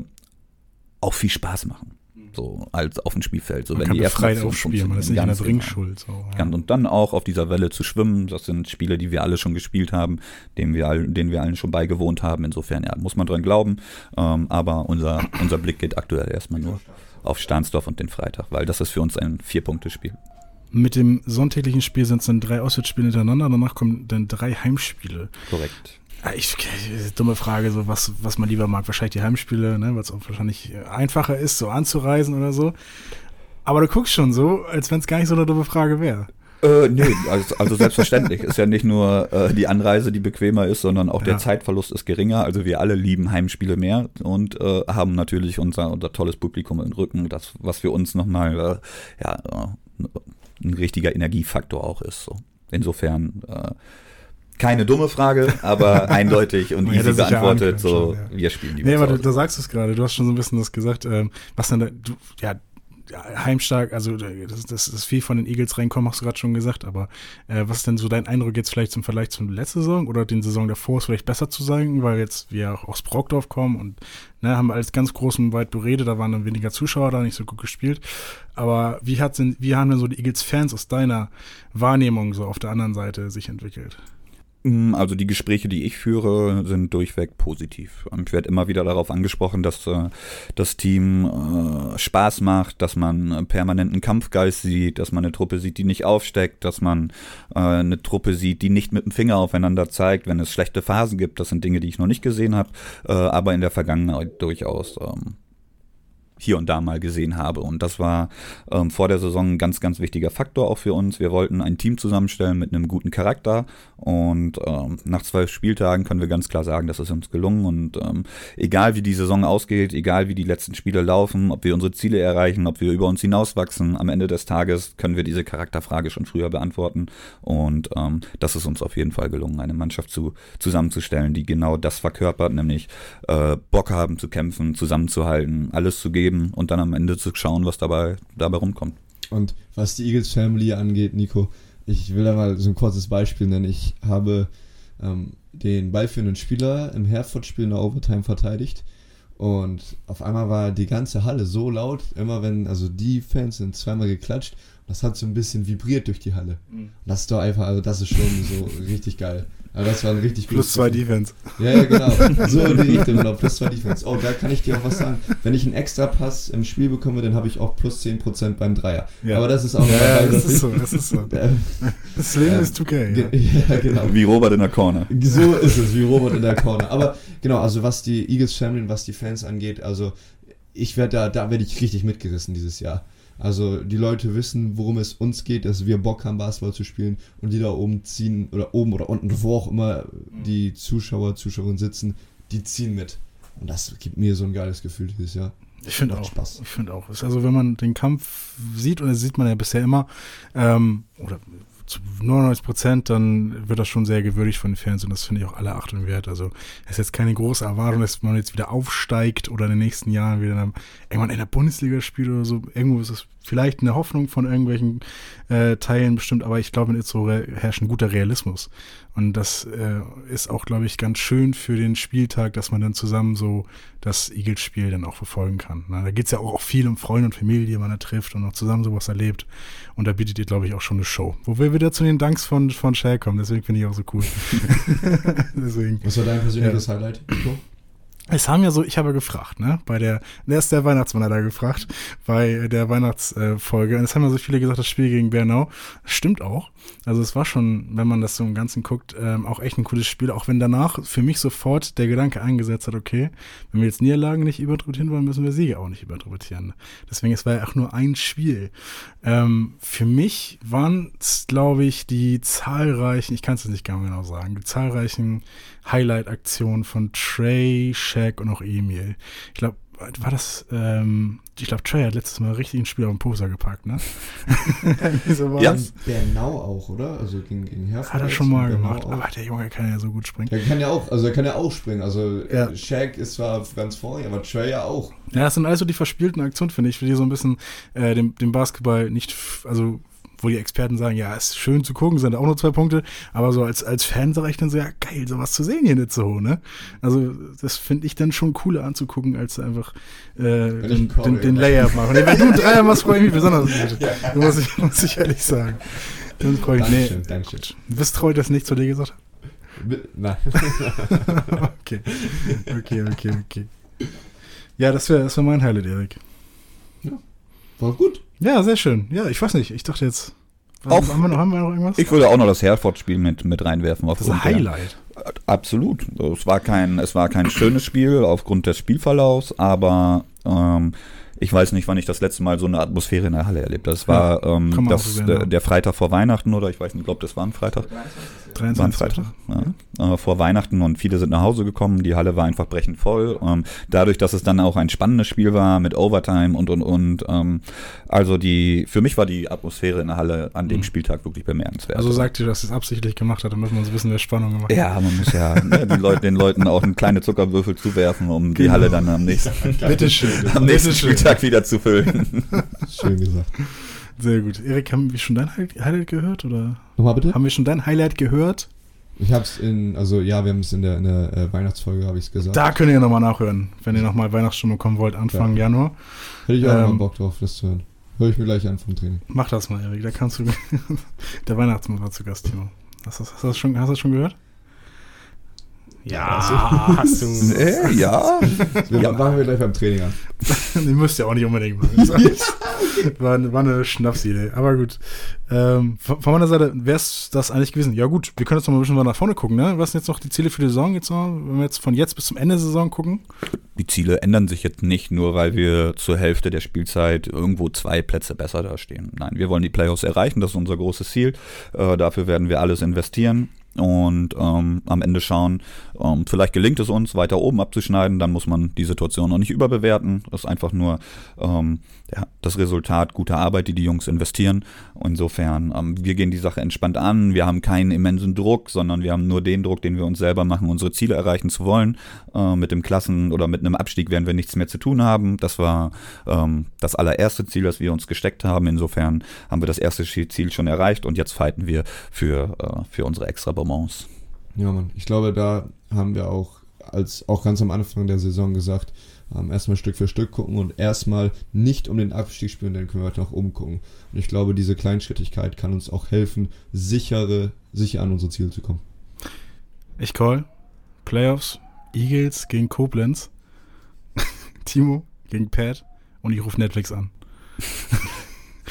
auch viel Spaß machen. So, als auf dem Spielfeld. So, Man wenn kann die befreit aufspielen, man ist nicht in der genau. Bringschuld. So, ja. Und dann auch auf dieser Welle zu schwimmen, das sind Spiele, die wir alle schon gespielt haben, denen wir, all, denen wir allen schon beigewohnt haben. Insofern, ja, muss man dran glauben. Ähm, aber unser, unser Blick geht aktuell erstmal nur auf Stahnsdorf und den Freitag, weil das ist für uns ein Vier-Punkte-Spiel. Mit dem sonntäglichen Spiel sind es dann drei Auswärtsspiele hintereinander, danach kommen dann drei Heimspiele. Korrekt. Ah, Ich, dumme Frage, so was, was man lieber mag. Wahrscheinlich die Heimspiele, ne, weil es auch wahrscheinlich äh, einfacher ist, so anzureisen oder so. Aber du guckst schon so, als wenn es gar nicht so eine dumme Frage wäre. Äh, nee, also, also selbstverständlich. Ist ja nicht nur äh, die Anreise, die bequemer ist, sondern auch Ja. der Zeitverlust ist geringer. Also wir alle lieben Heimspiele mehr und äh, haben natürlich unser, unser tolles Publikum im Rücken, das, was für uns nochmal äh, ja, äh, ein richtiger Energiefaktor auch ist. So. Insofern äh, keine dumme Frage, aber eindeutig und easy ja beantwortet. So, schon, ja. wir spielen die Nee, aber du, da sagst du es gerade, du hast schon so ein bisschen das gesagt, ähm, was dann, da, du, ja, heimstark, also das, das ist viel von den Eagles reinkommen, hast du gerade schon gesagt, aber äh, was ist denn so dein Eindruck jetzt vielleicht zum Vergleich zur letzten Saison oder den Saison davor ist vielleicht besser zu sagen, weil jetzt wir auch aus Brockdorf kommen und ne, haben als ganz großen weit beredet, da waren dann weniger Zuschauer da, nicht so gut gespielt. Aber wie hat denn, wie haben denn so die Eagles-Fans aus deiner Wahrnehmung so auf der anderen Seite sich entwickelt? Mm, also die Gespräche, die ich führe, sind durchweg positiv. Ich werde immer wieder darauf angesprochen, dass äh, das Team äh, Spaß macht, dass man permanenten Kampfgeist sieht, dass man eine Truppe sieht, die nicht aufsteckt, dass man äh, eine Truppe sieht, die nicht mit dem Finger aufeinander zeigt, wenn es schlechte Phasen gibt. Das sind Dinge, die ich noch nicht gesehen habe, äh, aber in der Vergangenheit durchaus. Ähm, hier und da mal gesehen habe. Und das war ähm, vor der Saison ein ganz, ganz wichtiger Faktor auch für uns. Wir wollten ein Team zusammenstellen mit einem guten Charakter. Und ähm, nach zwölf Spieltagen können wir ganz klar sagen, das ist uns gelungen. Und ähm, egal wie die Saison ausgeht, egal wie die letzten Spiele laufen, ob wir unsere Ziele erreichen, ob wir über uns hinauswachsen, am Ende des Tages können wir diese Charakterfrage schon früher beantworten. Und ähm, das ist uns auf jeden Fall gelungen, eine Mannschaft zu, zusammenzustellen, die genau das verkörpert, nämlich äh, Bock haben zu kämpfen, zusammenzuhalten, alles zu geben geben und dann am Ende zu schauen, was dabei, dabei rumkommt. Und was die Eagles Family angeht, Nico, ich will da mal so ein kurzes Beispiel nennen. Ich habe ähm, den ballführenden Spieler im Herford-Spiel in der Overtime verteidigt. Und auf einmal war die ganze Halle so laut, immer wenn, also die Fans sind zweimal geklatscht, das hat so ein bisschen vibriert durch die Halle. Mhm. Das ist doch einfach, also das ist schon so richtig geil. Aber das war ein richtig gutes Plus zwei Defense. Ja, ja, genau. So in die Richtung, genau. Plus zwei Defense. Oh, da kann ich dir auch was sagen. Wenn ich einen extra Pass im Spiel bekomme, dann habe ich auch plus 10% beim Dreier. Ja. Aber das ist auch ja, ja, das, ist so, das ist so. das Leben ist 2K. Ja. ja, genau. Wie Robert in der Corner. So ist es, wie Robert in der Corner. Aber genau, also was die Eagles Family, was die Fans angeht, also ich werde da, da werde ich richtig mitgerissen dieses Jahr. Also die Leute wissen, worum es uns geht, dass wir Bock haben, Basketball zu spielen und die da oben ziehen oder oben oder unten, wo auch immer die Zuschauer, Zuschauerinnen sitzen, die ziehen mit. Und das gibt mir so ein geiles Gefühl dieses Jahr. Ich finde auch. Spaß. Ich finde auch. Also wenn man den Kampf sieht, und das sieht man ja bisher immer, ähm, oder zu 99 Prozent, dann wird das schon sehr gewürdigt von den Fans und das finde ich auch alle Achtung wert. Also es ist jetzt keine große Erwartung, dass man jetzt wieder aufsteigt oder in den nächsten Jahren wieder in irgendwann in der Bundesliga spielt oder so. Irgendwo ist es vielleicht eine Hoffnung von irgendwelchen äh, Teilen bestimmt, aber ich glaube, in Itzo herrscht ein guter Realismus. Und das äh, ist auch, glaube ich, ganz schön für den Spieltag, dass man dann zusammen so das Eagles-Spiel dann auch verfolgen kann. Na, da geht es ja auch viel um Freunde und Familie, die man da trifft und auch zusammen sowas erlebt. Und da bietet ihr, glaube ich, auch schon eine Show. Wo wir wieder zu den Danks von, von Shaq kommen, deswegen finde ich auch so cool. deswegen. Was war dein persönliches ja. Highlight, Nico? Es haben ja so, ich habe gefragt, ne, bei der, der ist der Weihnachtsmann hat da gefragt, bei der Weihnachtsfolge. Und es haben ja so viele gesagt, das Spiel gegen Bernau. Stimmt auch. Also es war schon, wenn man das so im Ganzen guckt, ähm, auch echt ein cooles Spiel. Auch wenn danach für mich sofort der Gedanke eingesetzt hat, okay, wenn wir jetzt Niederlagen nicht überinterpretieren wollen, müssen wir Siege auch nicht überinterpretieren. Deswegen, es war ja auch nur ein Spiel. Ähm, für mich waren es, glaube ich, die zahlreichen, ich kann es nicht genau sagen, die zahlreichen Highlight-Aktionen von Trey, Shaq und auch Emil. Ich glaube, war das, ähm, ich glaube, Trey hat letztes Mal richtig ein Spiel auf den Poster gepackt, ne? so ja. Bernau auch, oder? Also gegen, gegen Herford. Hat er schon mal gemacht, auch. aber der Junge kann ja so gut springen. Der kann ja auch, also er kann ja auch springen. Also ja. Shaq ist zwar ganz vorne, aber Trey ja auch. Ja, das sind also die verspielten Aktionen, finde ich, für die so ein bisschen äh, den, den Basketball nicht, also wo die Experten sagen, ja, ist schön zu gucken, sind auch nur zwei Punkte, aber so als, als Fan sage ich dann so, ja, geil, sowas zu sehen hier nicht so, ne? Also, das finde ich dann schon cooler anzugucken, als einfach äh, den, den, den Layer machen. wenn du einen Dreier machst, freue ich mich besonders. ja. muss, ich, muss ich ehrlich sagen. Dann freue ich mich. Nee, Dankeschön. Du bist treu, dass nicht zu dir gesagt hat? Nein. okay. Okay, okay, okay. Ja, das wäre das wär mein Highlight, Erik. War gut. Ja, sehr schön. Ja, ich weiß nicht. Ich dachte jetzt. Auf, haben, wir noch, haben wir noch irgendwas? Ich würde auch noch das Herford-Spiel mit, mit reinwerfen. Das ist ein Highlight. Der, absolut. Es war, kein, es war kein schönes Spiel aufgrund des Spielverlaufs, aber ähm, ich weiß nicht, wann ich das letzte Mal so eine Atmosphäre in der Halle erlebt habe. Das war ja, ähm, das, der, der, Freitag vor Weihnachten oder ich weiß nicht, ich glaube, das war ein Freitag. 23. War ein Freitag, ja, äh, vor Weihnachten und viele sind nach Hause gekommen. Die Halle war einfach brechend voll. Ähm, dadurch, dass es dann auch ein spannendes Spiel war mit Overtime und und und. Ähm, also die, für mich war die Atmosphäre in der Halle an dem mhm. Spieltag wirklich bemerkenswert. Also sagt ihr, dass es absichtlich gemacht hat, damit man so wissen, wer Spannung gemacht hat. Ja, man muss ja ne, den, Leuten, den Leuten auch einen kleinen Zuckerwürfel zuwerfen, um genau. die Halle dann am nächsten, Bitteschön. am nächsten Spieltag Rucksack wieder zu füllen. Schön gesagt. Sehr gut. Erik, haben wir schon dein Highlight gehört? Oder Nochmal bitte? haben wir schon dein Highlight gehört? Ich hab's in, also ja, wir haben es in der, in der äh, Weihnachtsfolge, habe ich es gesagt. Da könnt ihr nochmal nachhören, wenn ihr nochmal Weihnachtsstimmung kommen wollt, Anfang Januar. Hätte ich auch ähm, mal Bock drauf, das zu hören. Höre ich mir gleich an vom Training. Mach das mal, Erik. Da kannst du. der Weihnachtsmann war zu Gast, Timo. Hast du hast du das schon, hast du das schon gehört? Ja, hast du. äh, ja. Das ja. machen wir gleich beim Training an. Den müsst ihr auch nicht unbedingt machen. war, eine, war eine Schnapsidee. Aber gut. Ähm, von, von meiner Seite wäre es das eigentlich gewesen. Ja, gut, wir können jetzt noch mal ein bisschen nach vorne gucken. Ne? Was sind jetzt noch die Ziele für die Saison? Jetzt noch, wenn wir jetzt von jetzt bis zum Ende der Saison gucken? Die Ziele ändern sich jetzt nicht nur, weil wir zur Hälfte der Spielzeit irgendwo zwei Plätze besser dastehen. Nein, wir wollen die Playoffs erreichen. Das ist unser großes Ziel. Äh, dafür werden wir alles investieren und ähm, am Ende schauen, ähm, vielleicht gelingt es uns, weiter oben abzuschneiden, dann muss man die Situation noch nicht überbewerten. Das ist einfach nur ähm, ja, das Resultat guter Arbeit, die die Jungs investieren. Insofern, ähm, wir gehen die Sache entspannt an, wir haben keinen immensen Druck, sondern wir haben nur den Druck, den wir uns selber machen, unsere Ziele erreichen zu wollen. Äh, mit dem Klassen- oder mit einem Abstieg werden wir nichts mehr zu tun haben. Das war ähm, das allererste Ziel, das wir uns gesteckt haben. Insofern haben wir das erste Ziel schon erreicht und jetzt fighten wir für, äh, für unsere extra Bonbons. Ja, Mann. Ich glaube, da haben wir auch als auch ganz am Anfang der Saison gesagt, ähm, erstmal Stück für Stück gucken und erstmal nicht um den Abstieg spielen, dann können wir halt noch umgucken. Und ich glaube, diese Kleinschrittigkeit kann uns auch helfen, sichere, sicher an unsere Ziele zu kommen. Ich call Playoffs, Eagles gegen Koblenz, Timo gegen Pat und ich rufe Netflix an.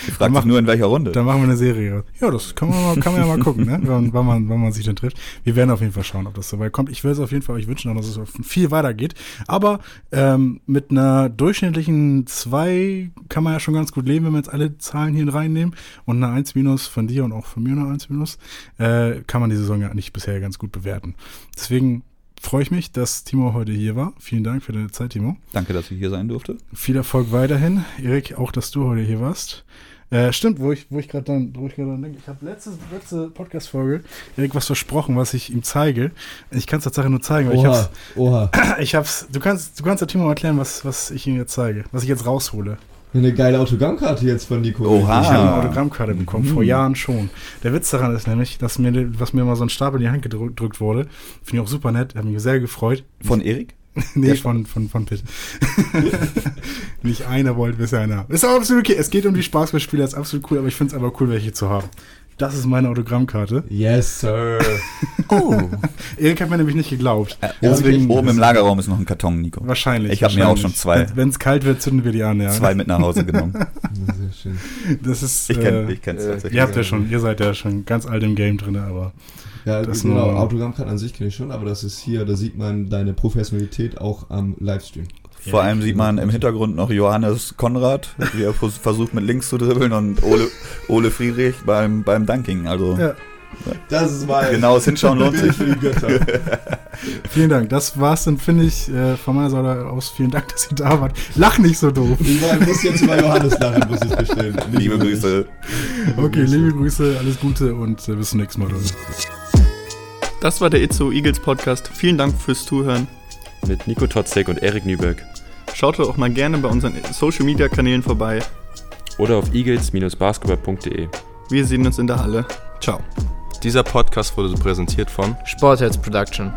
Ich frage mich nur, in welcher Runde. Dann machen wir eine Serie. Ja, das kann man, mal, kann man ja mal gucken, ne? wann, wann, man, wann man sich dann trifft. Wir werden auf jeden Fall schauen, ob das so weit kommt. Ich will es auf jeden Fall euch wünschen, dass es viel weitergeht. Aber ähm, mit einer durchschnittlichen 2 kann man ja schon ganz gut leben, wenn wir jetzt alle Zahlen hier reinnehmen. Und eine 1 minus von dir und auch von mir eine 1 minus, äh, kann man die Saison ja eigentlich bisher ganz gut bewerten. Deswegen freue ich mich, dass Timo heute hier war. Vielen Dank für deine Zeit, Timo. Danke, dass ich hier sein durfte. Viel Erfolg weiterhin. Erik, auch, dass du heute hier warst. Äh, stimmt, wo ich, wo ich gerade dann, wo ich gerade denke, ich habe letzte, letzte Podcast-Folge Erik was versprochen, was ich ihm zeige. Ich kann es tatsächlich nur zeigen, weil Oha, ich hab's, oha. ich hab's, du kannst, du kannst der Timo erklären, was, was ich ihm jetzt zeige, was ich jetzt raushole. Eine geile Autogrammkarte jetzt von Nico. Oha. Ich habe eine Autogrammkarte bekommen, vor Jahren schon. Der Witz daran ist nämlich, dass mir, was mir mal so ein Stab in die Hand gedrückt gedrückt wurde, finde ich auch super nett, hat mich sehr gefreut. Von Erik? nee, von, von, von Pitt. Nicht einer wollte bisher einer haben. Ist auch absolut okay. Es geht um die Spaßballspiele, das ist absolut cool, aber ich finde es einfach cool, welche zu haben. Das ist meine Autogrammkarte. Yes, sir. Oh. Erik hat mir nämlich nicht geglaubt. Deswegen, oben im Lagerraum ist noch ein Karton, Nico. Wahrscheinlich. Ich habe mir auch schon zwei, Wenn es kalt wird, zünden wir die an, ja. zwei mit nach Hause genommen. Sehr schön. Das ist. Ich kenne äh, ich kenn's äh, tatsächlich. Ihr habt ja schon, ihr seid ja schon ganz alt im Game drin, aber Ja, Das genau, nur- Autogrammkarten an sich kenne ich schon, aber das ist hier, da sieht man deine Professionalität auch am Livestream. Vor allem sieht man im Hintergrund noch Johannes Konrad, wie er vers- versucht mit links zu dribbeln und Ole, Ole Friedrich beim, beim Dunking. Also ja, Das ist mal genaues Hinschauen lohnt sich. für die Götter. vielen Dank. Das war's dann, finde ich, äh, von meiner Seite aus. Vielen Dank, dass ihr da wart. Lach nicht so doof. Ich muss jetzt über Johannes lachen, muss ich gestehen. Nicht Liebe mich. Grüße. Okay, liebe Grüße, alles Gute und äh, bis zum nächsten Mal. Leute. Das war der Itzo Eagles Podcast. Vielen Dank fürs Zuhören. Mit Nico Totzek und Erik Nüberg. Schaut doch auch mal gerne bei unseren Social Media Kanälen vorbei. Oder auf eagles-basketball.de. Wir sehen uns in der Halle. Ciao. Dieser Podcast wurde so präsentiert von Sportheads Production.